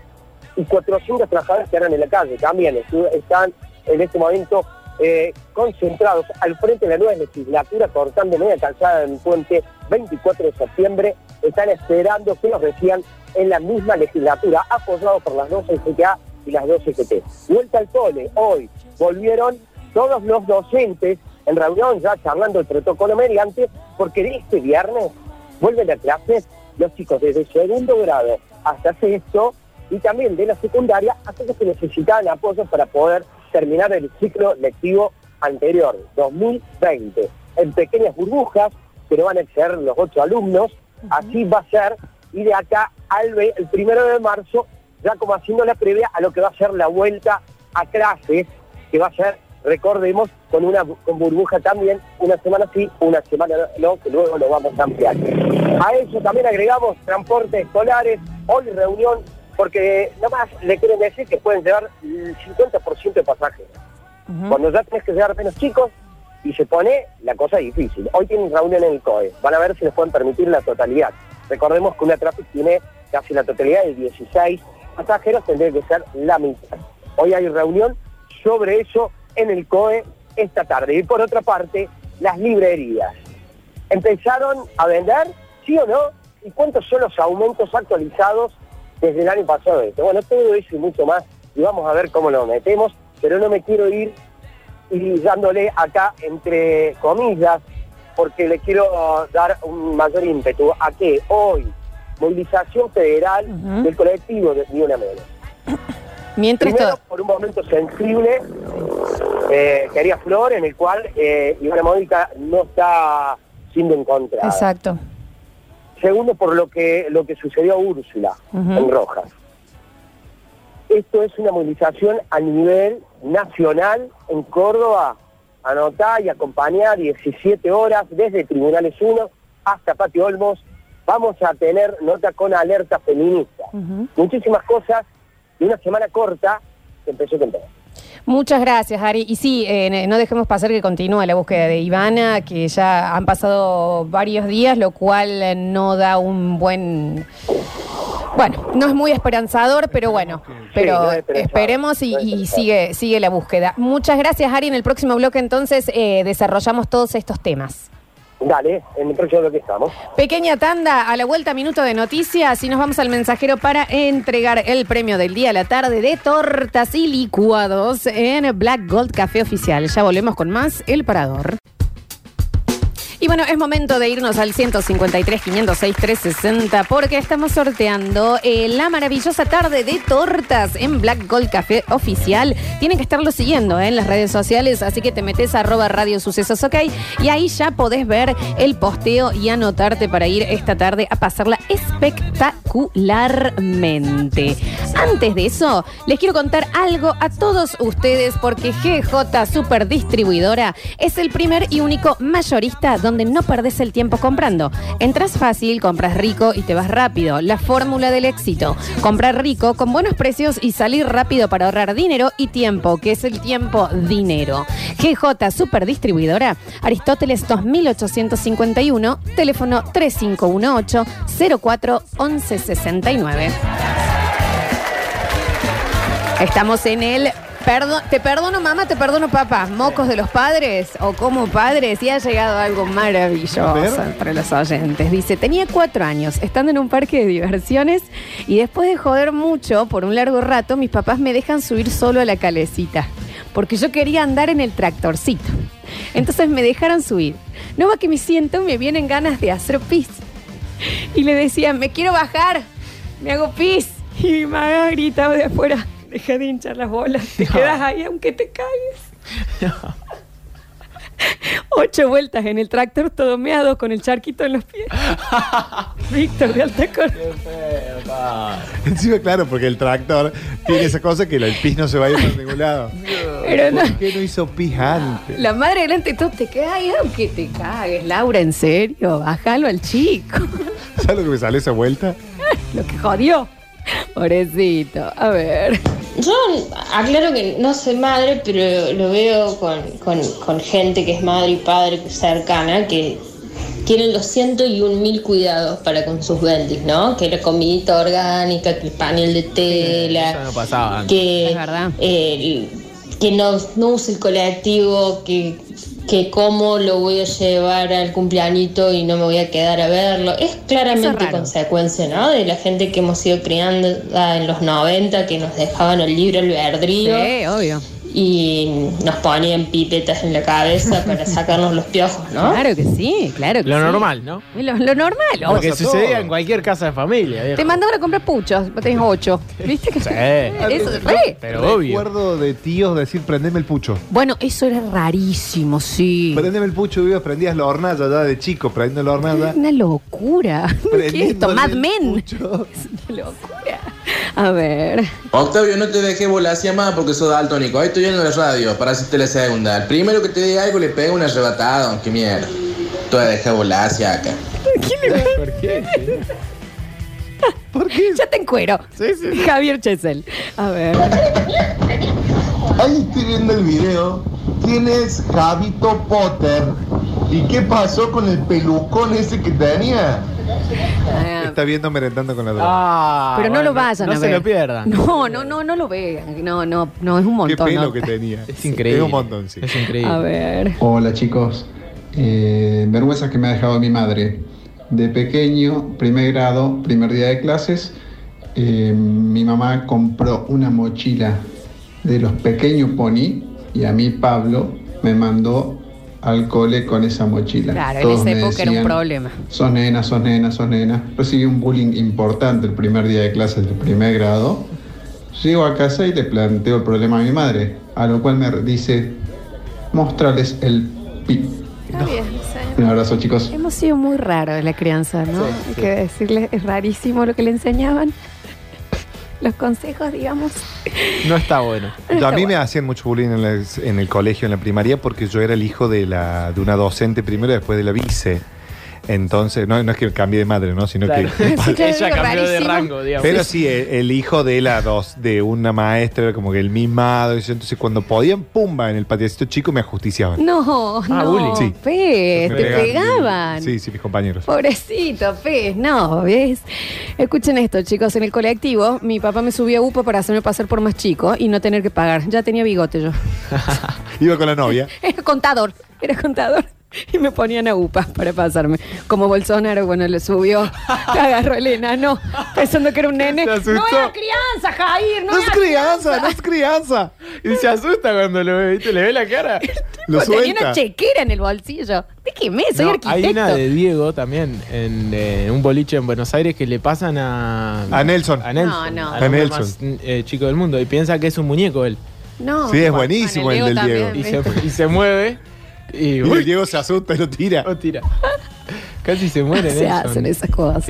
y 400 trabajadores quedaron en la calle. También están en este momento eh, concentrados al frente de la nueva legislatura, cortando media calzada en puente 24 de septiembre. Están esperando que los reciban en la misma legislatura, apoyados por las dos CTA y las dos CGT. Vuelta al cole, hoy volvieron todos los docentes en reunión ya charlando el protocolo mediante, porque este viernes vuelven a clases los chicos desde segundo grado hasta sexto y también de la secundaria aquellos que necesitaban apoyo para poder terminar el ciclo lectivo anterior, 2020, en pequeñas burbujas, que no van a exceder los ocho alumnos, así va a ser, y de acá al el primero de marzo, ya como haciendo la previa a lo que va a ser la vuelta a clases, que va a ser, recordemos, con una con burbuja también, una semana sí, una semana no, que luego lo vamos a ampliar. A eso también agregamos transportes escolares, hoy reunión, porque nada más le quieren decir que pueden llevar el 50% de pasajeros. Cuando ya tenés que llevar menos chicos y se pone la cosa difícil. Hoy tienen reunión en el COE, van a ver si les pueden permitir la totalidad. Recordemos que una Traffic tiene casi la totalidad de 16 pasajeros, tendría que ser la mitad. Hoy hay reunión sobre eso en el COE esta tarde. Y por otra parte, las librerías. ¿Empezaron a vender? ¿Sí o no? ¿Y cuántos son los aumentos actualizados desde el año pasado? Este? Bueno, todo eso y mucho más. Y vamos a ver cómo lo metemos. Pero no me quiero ir y dándole acá entre comillas, porque le quiero dar un mayor ímpetu a que hoy, movilización federal del colectivo de Ni Una Menos. Mientras Primero, por un momento sensible, eh, que haría Flor, en el cual eh, Ivana Mónica no está siendo encontrada. Exacto. Segundo, por lo que lo que sucedió a Úrsula en Rojas. Esto es una movilización a nivel nacional en Córdoba. Anotar y acompañar 17 horas desde Tribunales 1 hasta Patio Olmos. Vamos a tener nota con alerta feminista. Muchísimas cosas de una semana corta que empezó temprano. Muchas gracias, Ari. Y sí, eh, no dejemos pasar que continúe la búsqueda de Ivana, que ya han pasado varios días, lo cual eh, no da un buen... Bueno, no es muy esperanzador, pero bueno, pero no es esperanzador, esperemos y, no es y sigue, sigue la búsqueda. Muchas gracias, Ari. En el próximo bloque entonces eh, desarrollamos todos estos temas. Dale, en el próximo bloque estamos. Pequeña tanda, a la vuelta minuto de noticias y nos vamos al mensajero para entregar el premio del día a la tarde de tortas y licuados en Black Gold Café Oficial. Ya volvemos con más El Parador. Y bueno, es momento de irnos al 153 506 360 porque estamos sorteando eh, la maravillosa tarde de tortas en Black Gold Café Oficial. Tienen que estarlo siguiendo eh, en las redes sociales, así que te metes a arroba radio sucesos, ok, y ahí ya podés ver el posteo y anotarte para ir esta tarde a pasarla espectacularmente. Antes de eso, les quiero contar algo a todos ustedes porque GJ Super Distribuidora es el primer y único mayorista donde no perdés el tiempo comprando. Entras fácil, compras rico y te vas rápido. La fórmula del éxito. Comprar rico con buenos precios y salir rápido para ahorrar dinero y tiempo, que es el tiempo dinero. GJ Super Distribuidora, Aristóteles 2851, teléfono 3518 04 1169. Estamos en el Perdo- te perdono mamá, te perdono papá. Mocos de los padres o como padres y ha llegado algo maravilloso para los oyentes. Dice, tenía cuatro años, estando en un parque de diversiones y después de joder mucho por un largo rato, mis papás me dejan subir solo a la calecita. Porque yo quería andar en el tractorcito. Entonces me dejaron subir. No va que me siento, me vienen ganas de hacer pis. Y le decían, me quiero bajar, me hago pis. Y mi mamá gritaba de afuera, deja de hinchar las bolas, te quedas ahí aunque te cagues. Ocho vueltas en el tractor, todo meado con el charquito en los pies. Víctor de Altacor. Encima, claro, porque el tractor tiene esa cosa que el pis no se va a ir por ningún lado. Pero no. ¿Por qué no hizo pis antes? La madre delante, tú te quedas ahí aunque te cagues. Laura, en serio, bájalo al chico. ¿Sabes lo que me sale esa vuelta? Lo que jodió. Pobrecito. A ver. Yo aclaro que no soy madre, pero lo veo con, con- con gente que es madre y padre cercana, que tienen los ciento y un mil cuidados para con sus bendis, ¿no? Que la comidita orgánica, que el panel de tela, Eso no pasaba antes. que, eh, que no, no use el colectivo, que, que cómo lo voy a llevar al cumpleañito y no me voy a quedar a verlo. Es claramente es consecuencia, ¿no? De la gente que hemos ido criando ah, en los 90, que nos dejaban el libre albedrío. Sí, obvio. Y nos ponían pipetas en la cabeza para sacarnos los piojos, ¿no? Claro que sí, claro que Lo sí. normal, ¿no? Lo, lo normal. Lo que sucedía en cualquier casa de familia. viejo. Te mandaban a comprar puchos, vos tenés ocho. ¿Viste que Sí. Eso, re. Pero obvio. Recuerdo de tíos decir, prendeme el pucho. Bueno, eso era rarísimo, sí. Prendeme el pucho, vivas, prendías la hornalla ya de chico, prendiendo la hornalla. Una locura. ¿Qué es esto? Mad Men. Es una locura. A ver. Octavio, no te dejé volacia más porque sos daltónico. Ahí estoy yendo a la radio para hacerte la segunda. El primero que te diga algo le pega una arrebatada, qué mierda. Tú dejé volacia acá. ¿Por qué? ¿Por qué? Ya te encuero. Javier Chesel. A ver. Ahí estoy viendo el video. ¿Quién es Javito Potter? ¿Y qué pasó con el pelucón ese que tenía? Ah, está viendo merendando con la droga. Ah, Pero no bueno, lo vayan no a se ver. lo pierdan. No, no, no, no lo vean. No, no, no, es un Qué montón. pelo ¿no? que tenía. Es increíble. Es un montón, sí. Es increíble. A ver. Hola chicos, Eh, vergüenza que me ha dejado mi madre. De pequeño, primer grado, primer día de clases, eh, mi mamá compró una mochila de los pequeños pony y a mí Pablo me mandó al cole con esa mochila. Claro, en esa época era un problema. Sos nena, sos nena, sos nena. Recibí un bullying importante el primer día de clases del primer grado. Llego a casa y le planteo el problema a mi madre, a lo cual me dice, mostrarles el pi. Está bien, sí. Un abrazo chicos. Hemos sido muy raros la crianza, ¿no? Hay que decirle, es rarísimo lo que le enseñaban. Los consejos, digamos. No está bueno. Yo- a mí me hacían mucho bullying en, la- en el colegio, en la primaria, porque yo era el hijo de, la, de una docente primero y después de la vice. Entonces, no, no es que cambié de madre, ¿no? Sino Claro. que. Sí, claro, Ella cambió de rango, digamos. Pero sí, el, el hijo de la dos, de una maestra, era como que el mimado. y eso. Entonces, cuando podían, pumba, en el patiacito chico me ajusticiaban. No, Ah, no. bullying. Sí. Pez, te pegaban. pegaban. Sí, sí, mis compañeros. Pobrecito, Pez, no, ¿ves? Escuchen esto, chicos. En el colectivo, mi papá me subió a UPA para hacerme pasar por más chico y no tener que pagar. Ya tenía bigote yo. Iba con la novia. Era contador, era contador. Y me ponían a UPA para pasarme. Como Bolsonaro, bueno, le subió, agarró el enano, pensando que era un nene. Se No era crianza, Jair, no, ¡No es crianza! ¡No es crianza! Y se asusta cuando lo ve, ¿viste? Le ve la cara. Lo Tenía suelta. una chequera en el bolsillo. Déjeme, soy No, arquitecto. hay una de Diego también en eh, un boliche en Buenos Aires que le pasan a. A Nelson. A Nelson. No, no. A Nelson. más, eh, chico del mundo. Y piensa que es un muñeco él. No. Sí, es Bueno, buenísimo el Diego del Diego. también, Y se, ¿viste? y se mueve. Y, Y el Diego se asusta y lo tira. lo tira. Casi se muere Se Nelson. hacen esas cosas.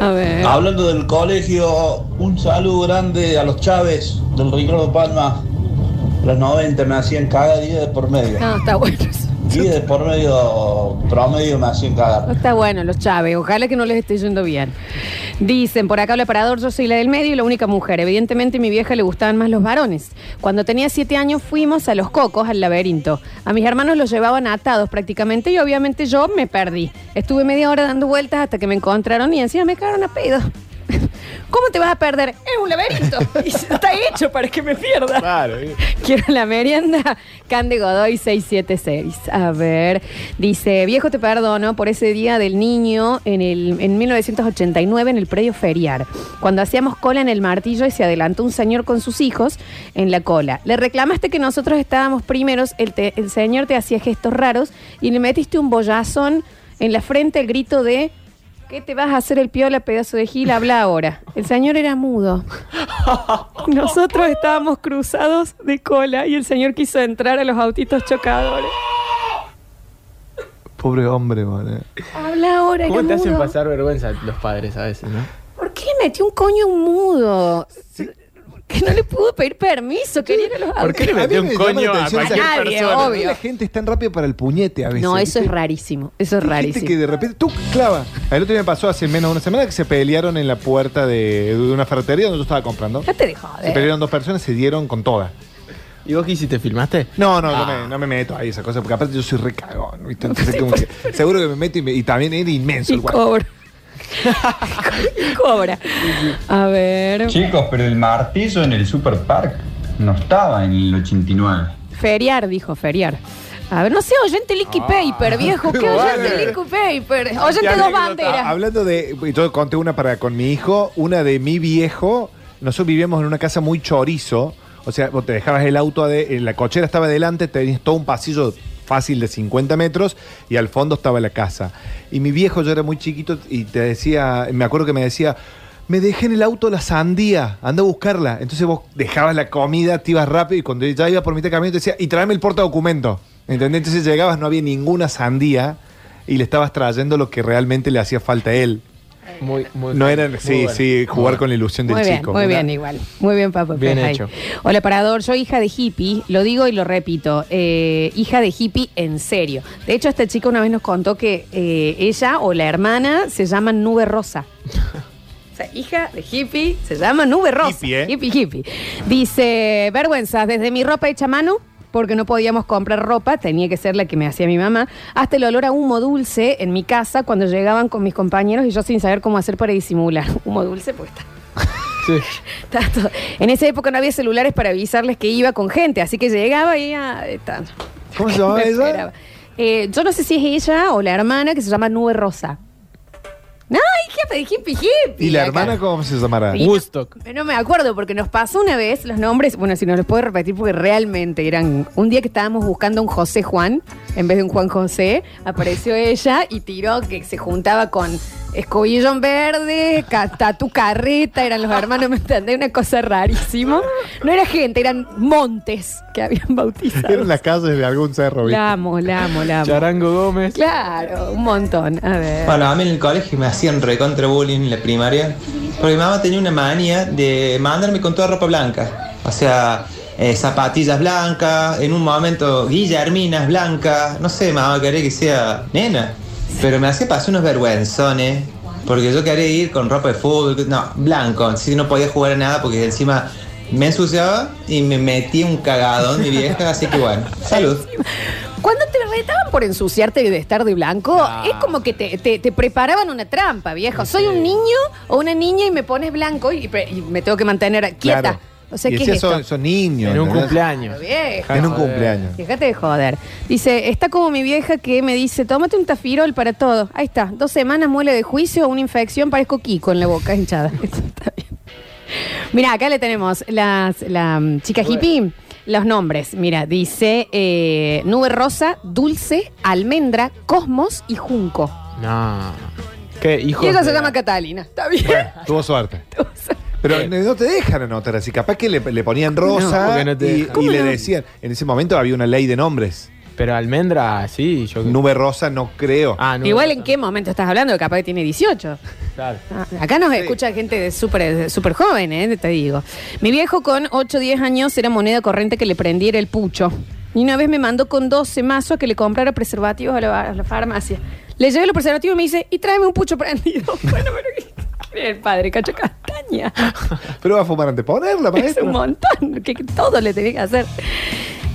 A ver. Hablando del colegio, un saludo grande a los Chávez del Ricardo Palma. Los 90 me hacían cagar día de por medio. No, está bueno eso. Día de por medio promedio me hacían cagar. Está bueno los Chávez. Ojalá que no les esté yendo bien. Dicen, por acá el parador, yo soy la del medio y la única mujer. Evidentemente a mi vieja le gustaban más los varones. Cuando tenía siete años fuimos a los cocos, al laberinto. A mis hermanos los llevaban atados prácticamente y obviamente yo me perdí. Estuve media hora dando vueltas hasta que me encontraron y encima me cagaron a pedo. ¿Cómo te vas a perder? Es un laberinto. Y está hecho para que me pierda. Claro. eh. Quiero la merienda. Cande Godoy 676. A ver, dice, viejo te perdono por ese día del niño en, el, en 1989 en el predio feriar, cuando hacíamos cola en el martillo y se adelantó un señor con sus hijos en la cola. Le reclamaste que nosotros estábamos primeros, el, te- el señor te hacía gestos raros y le metiste un bollazón en la frente el grito de... ¿Qué te vas a hacer el piola, pedazo de gil? Habla ahora. El señor era mudo. Nosotros estábamos cruzados de cola y el señor quiso entrar a los autitos chocadores. Pobre hombre, man. Habla ahora, ¿Cómo era te hacen mudo. pasar vergüenza los padres a veces, no? ¿Por qué le metió un coño a un mudo? Que no le pudo pedir permiso, quería a los. ¿Por qué le metió me un coño a atención cualquier esa- Nadie, persona? obvio. La gente es tan rápida para el puñete a veces. No, eso es rarísimo. Eso es Hay gente rarísimo. que de repente, tú clava. El otro día me pasó hace menos de una semana que se pelearon en la puerta de, de una ferretería donde yo estaba comprando. Ya te dejó, Se pelearon dos personas, se dieron con todas. ¿Y vos qué hiciste? ¿Filmaste? No, no, no, Ah. me, no me meto ahí esa cosa, porque aparte yo soy re cagón, ¿viste? Entonces, como que seguro que me meto y, me- y también era inmenso Y el guacho. cobra. cobra. A ver. Chicos, pero el martillo en el Super Park no estaba en el 89. Feriar, dijo, feriar. A ver, no sé, oyente Licky Paper, viejo. ¿Qué qué oyente. Licky Paper? Oyente dos banderas. Hablando de. Yo conté una para con mi hijo, una de mi viejo. Nosotros vivíamos en una casa muy chorizo. O sea, vos te dejabas el auto, ade- la cochera estaba delante, tenías todo un pasillo fácil de 50 metros y al fondo estaba la casa. Y mi viejo, yo era muy chiquito y te decía, me acuerdo que me decía, me dejé en el auto la sandía, anda a buscarla. Entonces vos dejabas la comida, te ibas rápido y cuando ya iba por mitad de camino te decía, y tráeme el porta documento. ¿Entendés? Entonces llegabas, no había ninguna sandía y le estabas trayendo lo que realmente le hacía falta a él. Muy, muy No era, muy sí, bueno. sí, jugar con la ilusión del Muy bien, chico. muy bien, igual. Muy bien, papá. Bien hecho. Hola, Parador. Soy hija de hippie. Lo digo y lo repito. eh, hija de hippie en serio. De hecho, esta chica una vez nos contó que eh, ella o la hermana se llaman Nube Rosa. O sea, hija de hippie se llama Nube Rosa. Hippie, ¿eh? Hippie, hippie. Dice, vergüenza, desde mi ropa hecha mano porque no podíamos comprar ropa, tenía que ser la que me hacía mi mamá, hasta el olor a humo dulce en mi casa cuando llegaban con mis compañeros y yo sin saber cómo hacer para disimular. Humo dulce, pues está. está todo- En esa época no había celulares para avisarles que iba con gente, así que llegaba y ya... está. ¿Cómo se llama ella? Eh, yo no sé si es ella o la hermana que se llama Nube Rosa. ¡Ay, jefe de hippie hippie! ¿Y la acá. hermana cómo se llamará? Y no- No me acuerdo porque nos pasó una vez los nombres, bueno, si no los puedo repetir porque realmente eran un día que estábamos buscando un José Juan en vez de un Juan José, apareció ella y tiró que se juntaba con escobillón verde, ca- tatu carreta, eran los hermanos, ¿me entendés? Una cosa rarísima. No era gente, eran montes que habían bautizado. Eran las calles de algún cerro, ¿viste? La amo, la amo, la amo. Charango Gómez. Claro, un montón. A ver. Bueno, a mí en el colegio me hacían recontra bullying en la primaria. Porque mi mamá tenía una manía de mandarme con toda ropa blanca. O sea, eh, zapatillas blancas, en un momento guillerminas blancas. No sé, mamá quería que sea nena. Pero me hacía pasar unos vergüenzones. Porque yo quería ir con ropa de fútbol, no, blanco. Así no podía jugar a nada porque encima me ensuciaba y me metía un cagadón mi vieja. Así que bueno, salud. Cuando te retaban por ensuciarte y de estar de blanco, Ah. es como que te, te- te preparaban una trampa, viejo. Soy un niño o una niña y me pones blanco y, me tengo que mantener quieta. Claro. O sea, y ¿qué es son, son niños. En un cumpleaños. Viejo. En un cumpleaños. Déjate de joder. Dice, está como mi vieja que me dice, tómate un tafirol para todo. Ahí está, dos semanas muele de juicio, una infección, parezco Kiko en la boca hinchada. Eso está bien. Mira, acá le tenemos las, la mm, chica hippie, los nombres. Mira, dice eh, nube rosa, dulce, almendra, cosmos y junco. No. ¿Qué? Hijo y ella se llama Catalina. Está bien. Tuvo suerte. Pero no te dejan anotar así. Capaz que le, le ponían rosa no y, le decían. En ese momento había una ley de nombres. Pero almendra, sí. Yo... Nube rosa no creo. Ah, no. Igual en qué momento estás hablando, capaz que tiene 18. Claro. Ah, Acá nos escucha gente de súper de súper joven, ¿eh? te digo. Mi viejo con 8 o 10 años era moneda corriente que le prendiera el pucho. Y una vez me mandó con 12 mazos a que le comprara preservativos a la, a la farmacia. Le llevé los preservativos y me dice, y tráeme un pucho prendido. bueno, pero ¿qué quiere el padre? Cacho castaña. Pero va a fumar antes de ponerla, Es maestro. un montón, que todo le tenía que hacer.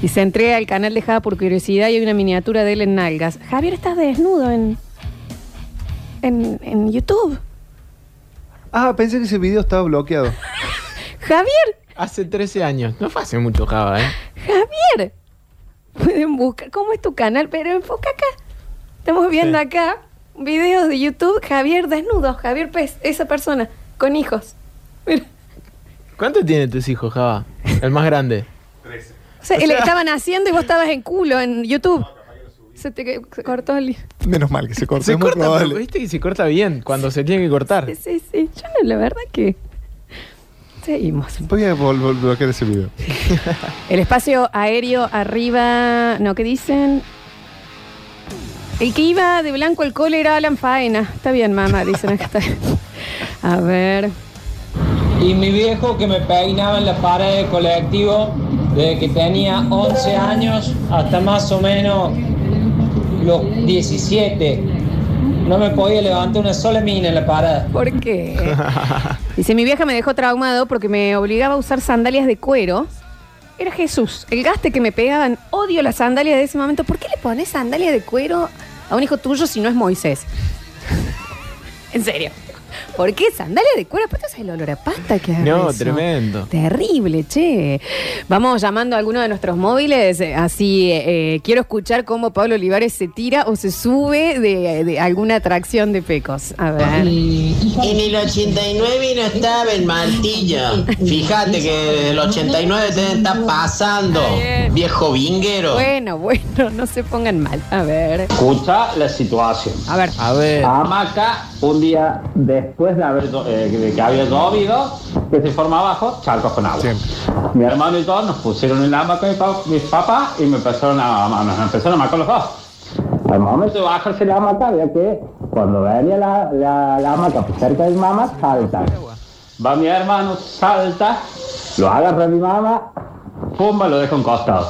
Y se entrega al canal de Java por curiosidad y hay una miniatura de él en nalgas. Javier, estás desnudo en, en, en YouTube. Ah, pensé que ese video estaba bloqueado. Javier, Hace 13 años. No fue hace mucho, Java, ¿eh? Javier. Pueden buscar. ¿Cómo es tu canal? Pero enfoca acá. Estamos viendo acá videos de YouTube. Javier desnudo. Javier Pez, esa persona, con hijos. Mira. ¿Cuánto tienen tus hijos, Java? El más grande. O sea, le estaban haciendo y vos estabas en culo en YouTube. Se te se cortó el. Menos mal que se cortó. Se corta, probable. pero viste que se corta bien cuando se tiene que cortar. Sí, sí, sí. Yo no, la verdad que. Seguimos. Voy a bloquear ese video. El espacio aéreo arriba. No, ¿qué dicen? El que iba de blanco al cole era Alan Faena. Está bien, mamá, dicen acá. Está. A ver. Y mi viejo que me peinaba en la pared del colectivo desde que tenía 11 años hasta más o menos los 17. No me podía levantar una sola mina en la pared. ¿Por qué? Dice, mi vieja me dejó traumado porque me obligaba a usar sandalias de cuero. Era Jesús, el gaste que me pegaban. Odio las sandalias de ese momento. ¿Por qué le pones sandalias de cuero a un hijo tuyo si no es Moisés? en serio. ¿Por qué sandalias de cuero? Aparte es el olor a pasta que agarra No, eso. tremendo. Terrible, che. Vamos llamando a alguno de nuestros móviles, eh, así eh, quiero escuchar cómo Pablo Olivares se tira o se sube de, de alguna atracción de pecos. A ver. En el 89 no estaba el martillo. Fíjate que el 89 te está pasando, viejo vinguero. Bueno, bueno, no se pongan mal. A ver. Escucha la situación. A ver. A ver. Hamaca, un día después de, haber, eh, de que había llovido, que se forma abajo, charcos con agua. Mi hermano y yo nos pusieron en la hamaca mi, pa- mis papás y me empezaron a, nos empezaron a marcar los dos. Al momento de bajarse la hamaca, había que cuando venía la, la, la hamaca pues, cerca de mi mamá, salta. Va mi hermano, salta, lo agarra mi mamá, pumba, lo dejo en costado.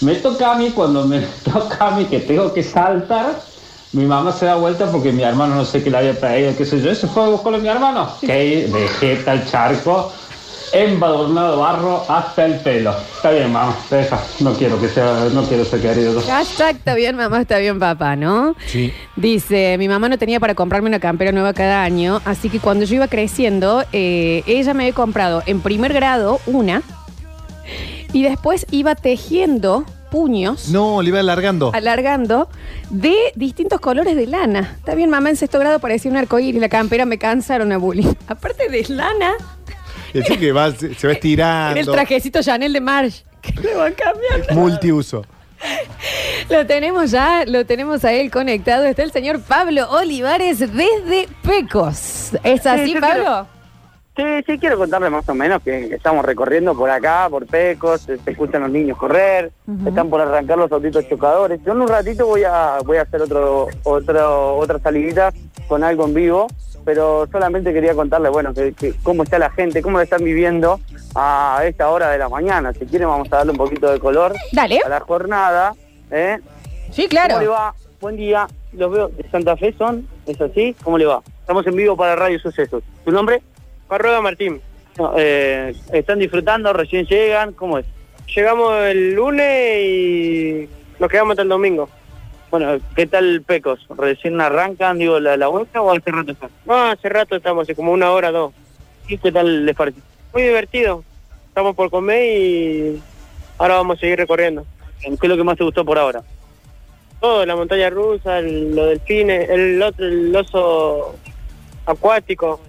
Me toca a mí, cuando me toca a mí que tengo que saltar, mi mamá se da vuelta porque mi hermano no sé qué le había pedido, qué sé yo, se fue a buscarlo a mi hermano. Que ahí dejé tal charco embadurnado de barro hasta el pelo. Está bien, mamá, deja. No quiero que sea, no quiero ser querido. Hashtag está bien mamá, está bien papá, ¿no? Sí. Dice, mi mamá no tenía para comprarme una campera nueva cada año, así que cuando yo iba creciendo, eh, ella me había comprado en primer grado una y después iba tejiendo puños, No, le iba alargando. alargando, de distintos colores de lana. Está bien, mamá, en sexto grado parecía un arcoíris, la campera me cansaron a bullying. Aparte de lana, Es decir, que va, se, se va era el estirando. trajecito Chanel de Marsh. Que le va a cambiar. Multiuso. Lo tenemos ya, lo tenemos a él conectado. Está el señor Pablo Olivares desde Pecos. ¿Es así, Sí, Pablo? Sí, sí, quiero contarle más o menos que estamos recorriendo por acá, por Pecos, se se escuchan los niños correr, están por arrancar los autitos chocadores. Yo en un ratito voy a voy a hacer otro, otro otra salidita con algo en vivo, pero solamente quería contarle, bueno, que, que cómo está la gente, cómo lo están viviendo a esta hora de la mañana. Si quieren vamos a darle un poquito de color Dale. a la jornada. ¿eh? Sí, claro. ¿Cómo le va? Buen día. Los veo de Santa Fe, ¿son? ¿Es así? ¿Cómo le va? Estamos en vivo para Radio Sucesos. ¿Tu nombre? Parruega Martín. ¿Están disfrutando? ¿Recién llegan? ¿Cómo es? Llegamos el lunes y nos quedamos hasta el domingo. Bueno, ¿qué tal Pecos? ¿Recién arrancan, digo, la, la vuelta o hace rato están? No, hace rato estamos, hace como una hora, dos. ¿Y qué tal les parece? Muy divertido. Estamos por comer y ahora vamos a seguir recorriendo. ¿Qué es lo que más te gustó por ahora? Todo, la montaña rusa, el, lo del cine, el otro, el oso acuático.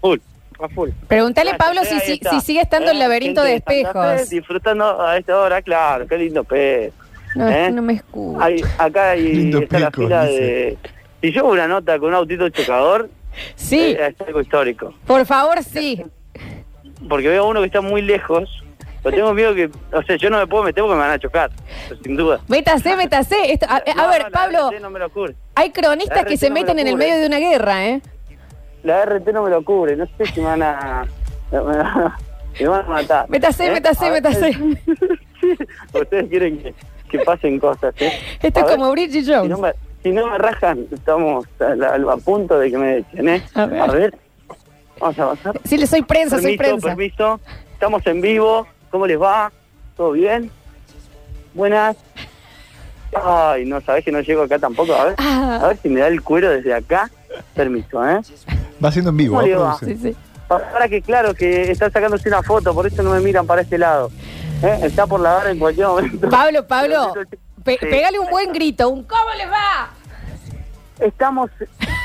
Full, a full. Pregúntale, Pablo, eh, si, si, sigue estando el Eh, laberinto de Fe espejos. disfrutando a esta hora, claro, qué lindo pez. No, ¿eh? no me escucho. Hay- acá hay, Lindo está la fila dice. de... Si yo hago una nota con un autito chocador, Sí, eh, es algo histórico. por favor, sí. Porque veo a uno que está muy lejos, pero tengo miedo que... O sea, yo no me puedo meter porque me van a chocar, sin duda. Métase, métase. Esto- a, a No, ver, no, Pablo, RT no me lo cubre. hay cronistas que se me meten en el medio de una guerra, ¿eh? La RT no me lo cubre, no sé si me van a... Me van a, me van a matar. Métase, ¿eh? métase, A ver. Ustedes quieren que, que pasen cosas, ¿eh? Esto A es ver, como Bridget Si no, Jones. me, si no me rajan, estamos a, a punto de que me echen, ¿eh? A ver. Vamos a avanzar. Sí, le soy prensa, soy permiso, prensa. permiso. Estamos en vivo. ¿Cómo les va? ¿Todo bien? Buenas. Ay, no, sabes que no llego acá tampoco. A ver, Ah. a ver si me da el cuero desde acá. Permiso, ¿eh? Va siendo en vivo. ¿Cómo ¿eh, va? Para que claro que están sacándose una foto, por eso no me miran para este lado. ¿Eh? Está por la barra en cualquier momento. Pablo, Pablo, pe- Sí. pégale un buen grito, un ¿cómo les va? Estamos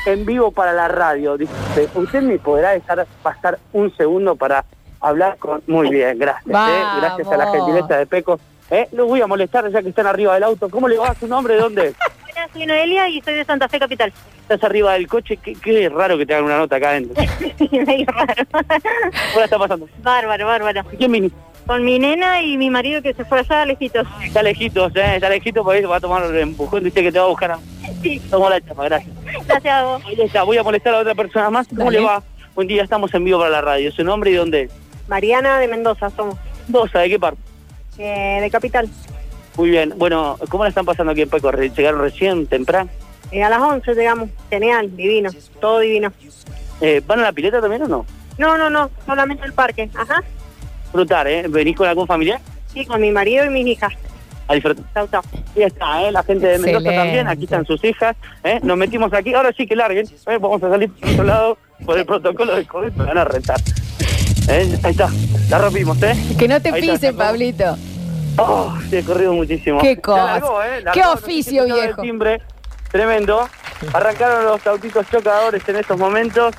en vivo para la radio. Dice, ¿usted me podrá dejar pasar un segundo para hablar con... Muy bien, gracias. ¿eh? Gracias a la gentileza de Peco. ¿Eh? Los voy a molestar ya que están arriba del auto. ¿Cómo le va su nombre? ¿De dónde? Hola, soy Noelia y soy de Santa Fe Capital. Estás arriba del coche. Qué, qué raro que te hagan una nota acá adentro. Medio raro. ¿Cómo la está pasando? Bárbaro, bárbaro. ¿Quién viniste? Con mi nena y mi marido que se fue allá lejitos. Está lejitos, ¿eh? Está lejitos porque va a tomar el empujón. Dice que te va a buscar a... Sí. Tomó la chapa, gracias. Gracias a vos. Ahí está, voy a molestar a otra persona más. ¿Cómo Dale. le va? Buen día, estamos en vivo para la radio. ¿Su nombre y dónde? Mariana de Mendoza somos. Dosa, ¿de qué parte? Eh, de Capital. Muy bien. Bueno, ¿cómo la están pasando aquí en Peco? Re- ¿Llegaron recién, temprano? Eh, a las 11 llegamos. Genial, divino. Todo divino. Eh, ¿Van a la pileta también o no? No, no, no. Solamente el parque. Ajá. Disfrutar, ¿eh? ¿Venís con algún familiar? Sí, con mi marido y mis hijas. A disfrutar. Chau, chau. Y está, ¿eh? La gente de Mendoza Excelente. también. Aquí están sus hijas. ¿eh? Nos metimos aquí. Ahora sí que larguen. ¿eh? Vamos a salir por otro lado por el protocolo de COVID. Me van a rentar. ¿Eh? Ahí está. La rompimos, ¿eh? Que no te pisen. Pablito. Oh, sí, he corrido muchísimo. Qué cosa. largó, ¿eh? Largó, Qué oficio, viejo. timbre. Tremendo. Arrancaron los autitos chocadores en estos momentos.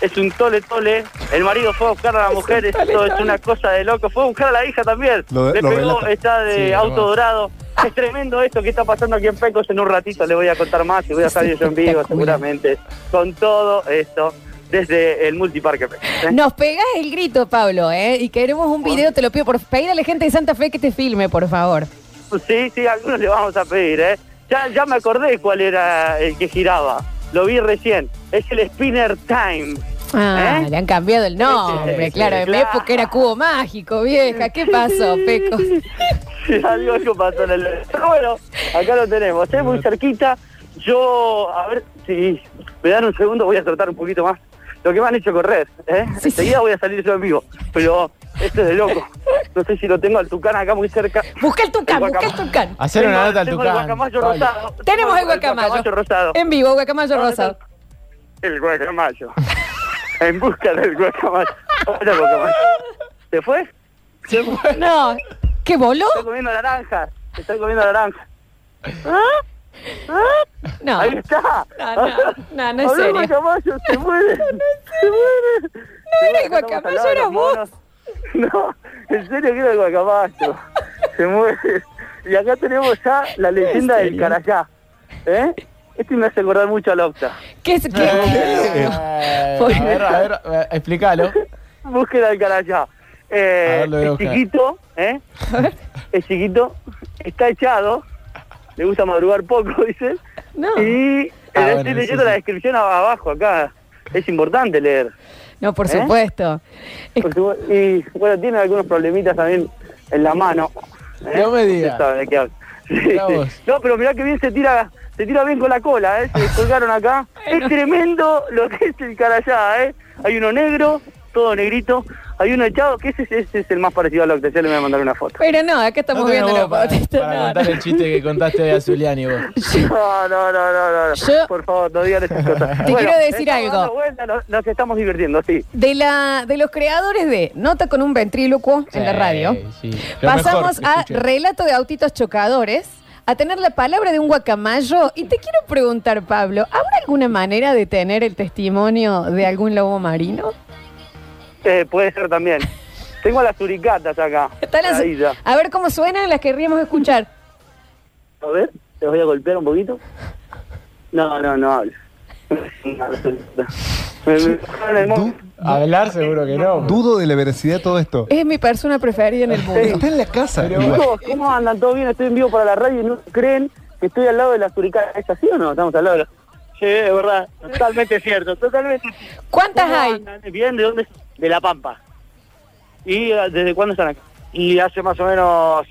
Es un tole tole. El marido fue a buscar a la mujer. Esto es una cosa de loco. Fue a buscar a la hija también. Lo- Le lo pegó, relata. está de Sí, auto dorado. Es tremendo esto que está pasando aquí en Pecos. En un ratito le voy a contar más y voy a salir yo en vivo seguramente. Con todo esto desde el multiparque. ¿eh? Nos pegás el grito, Pablo, ¿eh? Y queremos un video, te lo pido por pedir a la gente de Santa Fe que te filme, por favor. Sí, sí, a algunos le vamos a pedir, ¿eh? Ya, ya me acordé cuál era el que giraba. Lo vi recién. Es el Spinner Time. Ah, ¿Eh? le han cambiado el nombre, claro. En mi claro. época era cubo mágico, vieja. ¿Qué pasó, Pecos? Algo, algo pasó en el... Pero bueno, acá lo tenemos, ¿eh? Muy cerquita. Yo, a ver si me dan un segundo, voy a tratar un poquito más. Lo que me han hecho correr, ¿eh? Enseguida voy a salir yo en vivo. Pero Esto es de loco. No sé si lo tengo al tucán acá muy cerca. Busca el tucán, busca el tucán. Hacer una nota al tengo el tucán. guacamayo Pablo. rosado. Tenemos el guacamayo. rosado. En vivo, guacamayo rosado. El guacamayo. en busca del guacamayo. Hola, guacamayo. ¿Se fue? Se fue. No. ¿Qué voló? Estoy comiendo naranja. Estoy comiendo naranja. ¿Ah? ¿Ah? No. Ahí está. No, no, no, no es serio. guacamayo, se muere. Se muere. No era el guacamayo, al era vos. No, en serio que era el guacamayo. Se muere. Y acá tenemos ya la leyenda del carayá. ¿Eh? Este me hace acordar mucho al Octa. ¿Qué es? Eh, ¿Qué? a Por- ver, a ver, eh, explícalo. Búsqueda del carayá. Eh, A ver, a es chiquito, ¿eh? Es chiquito, está echado, le gusta madrugar poco, dice. No. Y Ah, bueno, estoy leyendo sí. la descripción abajo acá. Es importante leer. No, por ¿Eh? supuesto. Por. Y bueno, tiene algunos problemitas también en la mano. ¿eh? No me digas. Sí, sí. No, pero mirá que bien se tira, se tira bien con la cola, ¿eh? Se colgaron acá. Es tremendo lo que es el carayá, ¿eh? Hay uno negro, todo negrito. Hay uno echado, que ese, ese es el más parecido al Octa. Ya le voy a mandar una foto. Pero no, acá estamos No viendo la para, para no, contar no. el chiste que contaste a Zuliani vos. No, no, no, no, no. Yo- Por favor, no digan esas cosas. Te quiero decir algo. vuelta, nos, nos estamos divirtiendo, sí. De, la, de los creadores de Nota con un ventrílocuo en la radio, Sí, lo pasamos mejor que a escuché. Relato de autitos chocadores, a tener la palabra de un guacamayo. Y te quiero preguntar, Pablo, ¿habrá alguna manera de tener el testimonio de algún lobo marino? Eh, puede ser también. Tengo las suricatas acá. Están las- Ahí ya. a ver cómo suenan, las querríamos escuchar. A ver, te voy a golpear un poquito. No, no, no hablo. Me- me- me- Hablar seguro que no. Dudo de la veracidad de todo esto. Es mi persona preferida en el mundo. Está en la casa. igual. Chicos, ¿cómo andan? ¿Todo bien? Estoy en vivo para la radio y no creen que estoy al lado de la suricata. ¿Es así o no? Estamos al lado de la... Sí, es verdad. Totalmente cierto, totalmente cierto. ¿Cuántas ¿Cómo hay? andan? Bien, ¿de dónde? De La Pampa. ¿Y eh, desde cuándo están acá? Y hace más o menos,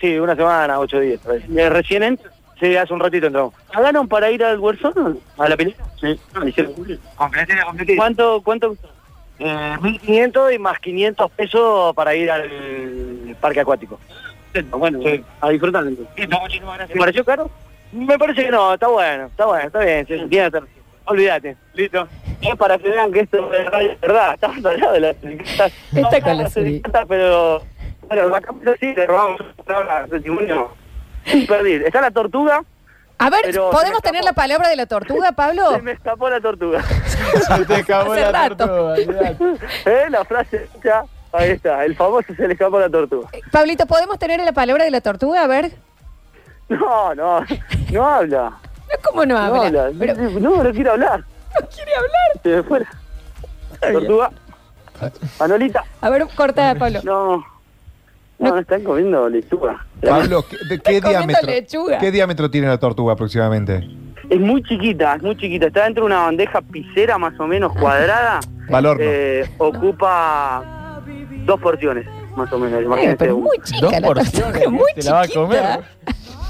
sí, una semana, ocho días. ¿Y ¿Recién entran? Sí, hace un ratito entramos. ¿Pagaron para ir al Warzone? ¿A la película? Sí. Ah, hicieron cumplir. Completita, completita. ¿Cuánto, cuánto? Eh, 1.500 y más 500 pesos para ir al parque acuático. Bueno, a disfrutar entonces. ¿Te pareció caro? Me parece que no, está bueno, está bueno, está bien, se entiende. hasta- Olvídate, listo. Es para que vean que esto es verdad, estamos al lado de la. Está con la pero bueno, sí, le robamos palabra testimonio. Perdí. Está la tortuga, A ver, ¿podemos tener la palabra de la tortuga, Pablo? se me escapó la tortuga. Se te Hace la rato. tortuga. ¿Eh? La frase hecha, ahí está, el famoso se le escapó la tortuga. Pablito, ¿podemos tener la palabra de la tortuga? A ver. No, no, no habla. No, ¿Cómo no No habla? Pero, No, no quiere hablar. ¿No quiere hablar? Se me fue. Tortuga. Manolita. A ver, corta, Pablo. No. No, están comiendo lechuga. Pablo, ¿qué- ¿de qué Está comiendo diámetro? lechuga. ¿Qué diámetro tiene la tortuga aproximadamente? Es muy chiquita, es muy chiquita. Está dentro de una bandeja pisera más o menos cuadrada. Valor. Eh, ocupa dos porciones, más o menos. Eh, Imagínense. pero muy chica Dos la tortuga, porciones, muy te la va a chiquita. comer.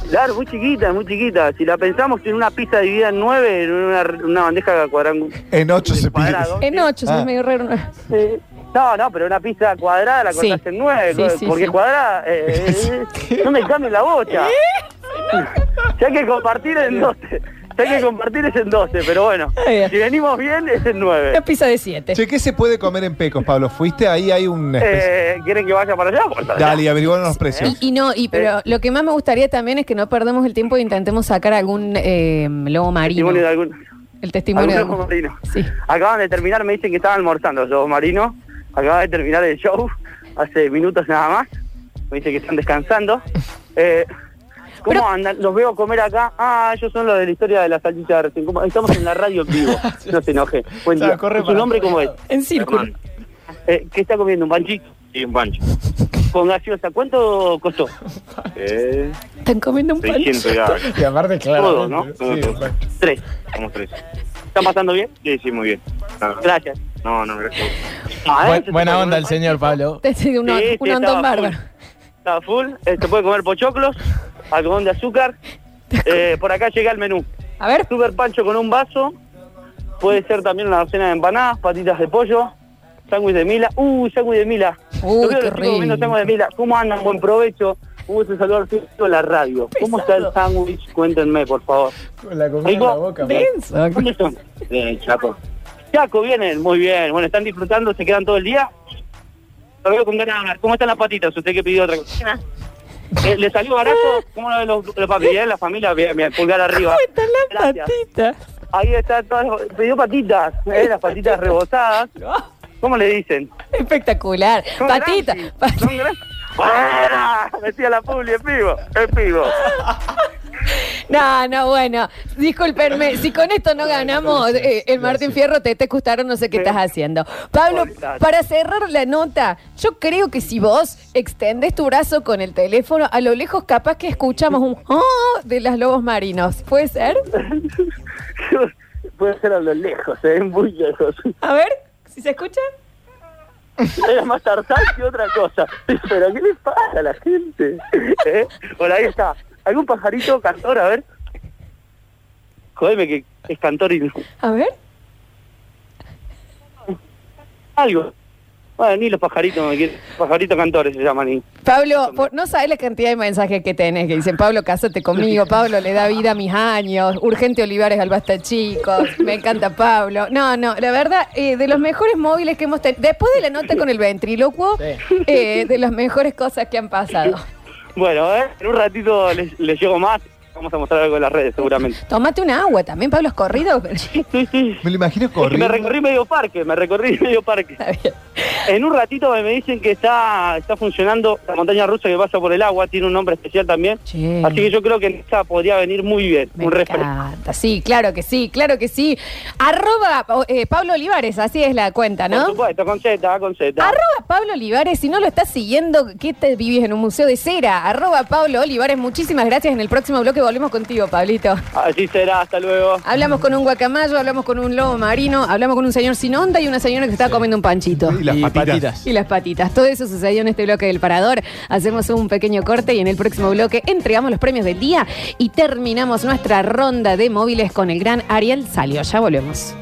Claro, muy chiquita, muy chiquita. Si la pensamos en una pizza dividida en nueve, en una, una bandeja cuadrangular. En ocho se pide. En ocho, Ah. es medio raro. ¿no? Sí. No, no, pero una pizza cuadrada la Sí. cortás en nueve, Sí, sí, porque sí. cuadrada, eh, eh, no me cambien la bocha. Si hay que compartir en 12, si hay que compartir es en 12, pero bueno, si venimos bien es en 9. Una pizza de siete. Che, ¿qué se puede comer en Pecos, Pablo? ¿Fuiste? Ahí hay un... especie- Eh, ¿Quieren que vaya para allá? Pues, para allá. Dale, y averiguaron los precios. Y, y no, y pero lo que más me gustaría también es que no perdamos el tiempo e intentemos sacar algún eh, lobo marino. Testimonio de algún, El testimonio de algún algún- marino. Sí. Acaban de terminar, me dicen que estaban almorzando los marinos. Acaban de terminar el show hace minutos nada más. Me dicen que están descansando. Eh, ¿Cómo Pero- andan? Los veo comer acá. Ah, ellos son los de la historia de la salchicha de recién. ¿Cómo? Estamos en la radio en vivo. No se enoje. Buen O sea, día. ¿Su nombre cómo es? En círculo. Eh, ¿Qué está comiendo? ¿Un panchito? Sí, un pancho. Con gaseosa. ¿Cuánto costó? Eh, Están comiendo un 600 pancho. y aparte, claro. Todo, ¿no? Sí, Tres. Somos tres. ¿Están pasando bien? Sí, sí, muy bien. No, Gracias. no, no, gracias. Ah, ¿se buena onda el señor Pablo. Te sigue uno, Sí, un ondón bárbaro. Está full. Eh, se puede comer pochoclos, algodón de azúcar. Eh, por acá llega el menú. A ver, Super pancho con un vaso. Puede ser también una docena de empanadas, patitas de pollo. sándwich de Mila. Uh, sándwich de Mila. Veo qué los chicos comiendo rico. sándwich de Mila. ¿Cómo andan? Buen provecho. Un gusto saludar a la radio. ¿Cómo está el sándwich? Cuéntenme, por favor. Con la comida en la boca. ¿Dónde son? Bien, Chaco. Chaco, vienen, muy bien. Bueno, ¿están disfrutando? ¿Se quedan todo el día? Lo veo con ganas de hablar. ¿Cómo están las patitas? Usted que pidió otra cosa. Eh, ¿Le salió barato? ¿Cómo lo ven los, los papi? Bien, la familia, bien, bien, pulgar arriba. ¿Cómo están las Gracias. patitas? Ahí está, todas pidió patitas, eh, las patitas rebozadas. ¿Cómo le dicen? Espectacular. Son Patita. son. ¡Fuera! Decía la publi, es vivo, es vivo. No, no, bueno. Discúlpenme, si con esto no ganamos, eh, el Martín Fierro te te gustaron, no sé qué estás haciendo. Pablo, para cerrar la nota, yo creo que si vos extendes tu brazo con el teléfono, a lo lejos capaz que escuchamos un oh de las lobos marinos. ¿Puede ser? Puede ser a lo lejos, se ven muy lejos. A ver, si se escucha. Era más tarzán que otra cosa. Pero ¿qué le pasa a la gente? ¿Eh? Por ahí está. ¿Algún pajarito cantor? A ver. Jodeme que es cantor y... A ver. Algo. Bueno, ni los pajaritos me quieren. Pajaritos cantores se llaman. Y... Pablo, por- no sabes la cantidad de mensajes que tenés que dicen, Pablo, cásate conmigo, Pablo le da vida a mis años, urgente Olivares al basta chicos, me encanta Pablo. No, no, la verdad, eh, de los mejores móviles que hemos tenido, después de la nota con el ventrílocuo, eh, de las mejores cosas que han pasado. Bueno, ¿eh? en un ratito les, les llego más. Vamos a mostrar algo en las redes, seguramente. Tómate un agua también, Pablo, has corrido. Me lo imagino Es que corriendo. me recorrí medio parque, me recorrí medio parque. En un ratito me dicen que está, está funcionando la montaña rusa que pasa por el agua, tiene un nombre especial también. Che. Así que yo creo que en esta podría venir muy bien, un refresco. encanta, sí, claro que sí, claro que sí. Arroba eh, Pablo Olivares, así es la cuenta, Por ¿no? supuesto, con Z, con Z. Arroba Pablo Olivares, si no lo estás siguiendo, ¿qué te vivís en un museo de cera? Arroba Pablo Olivares, muchísimas gracias. En el próximo bloque volvemos contigo, Pablito. Así será, hasta luego. Hablamos con un guacamayo, hablamos con un lobo marino, hablamos con un señor sin onda y una señora que estaba comiendo un panchito. Y las Y patitas. patitas. Y las patitas. Todo eso sucedió en este bloque del Parador. Hacemos un pequeño corte y en el próximo bloque entregamos los premios del día y terminamos nuestra ronda de móviles con el gran Ariel Salio. Ya volvemos.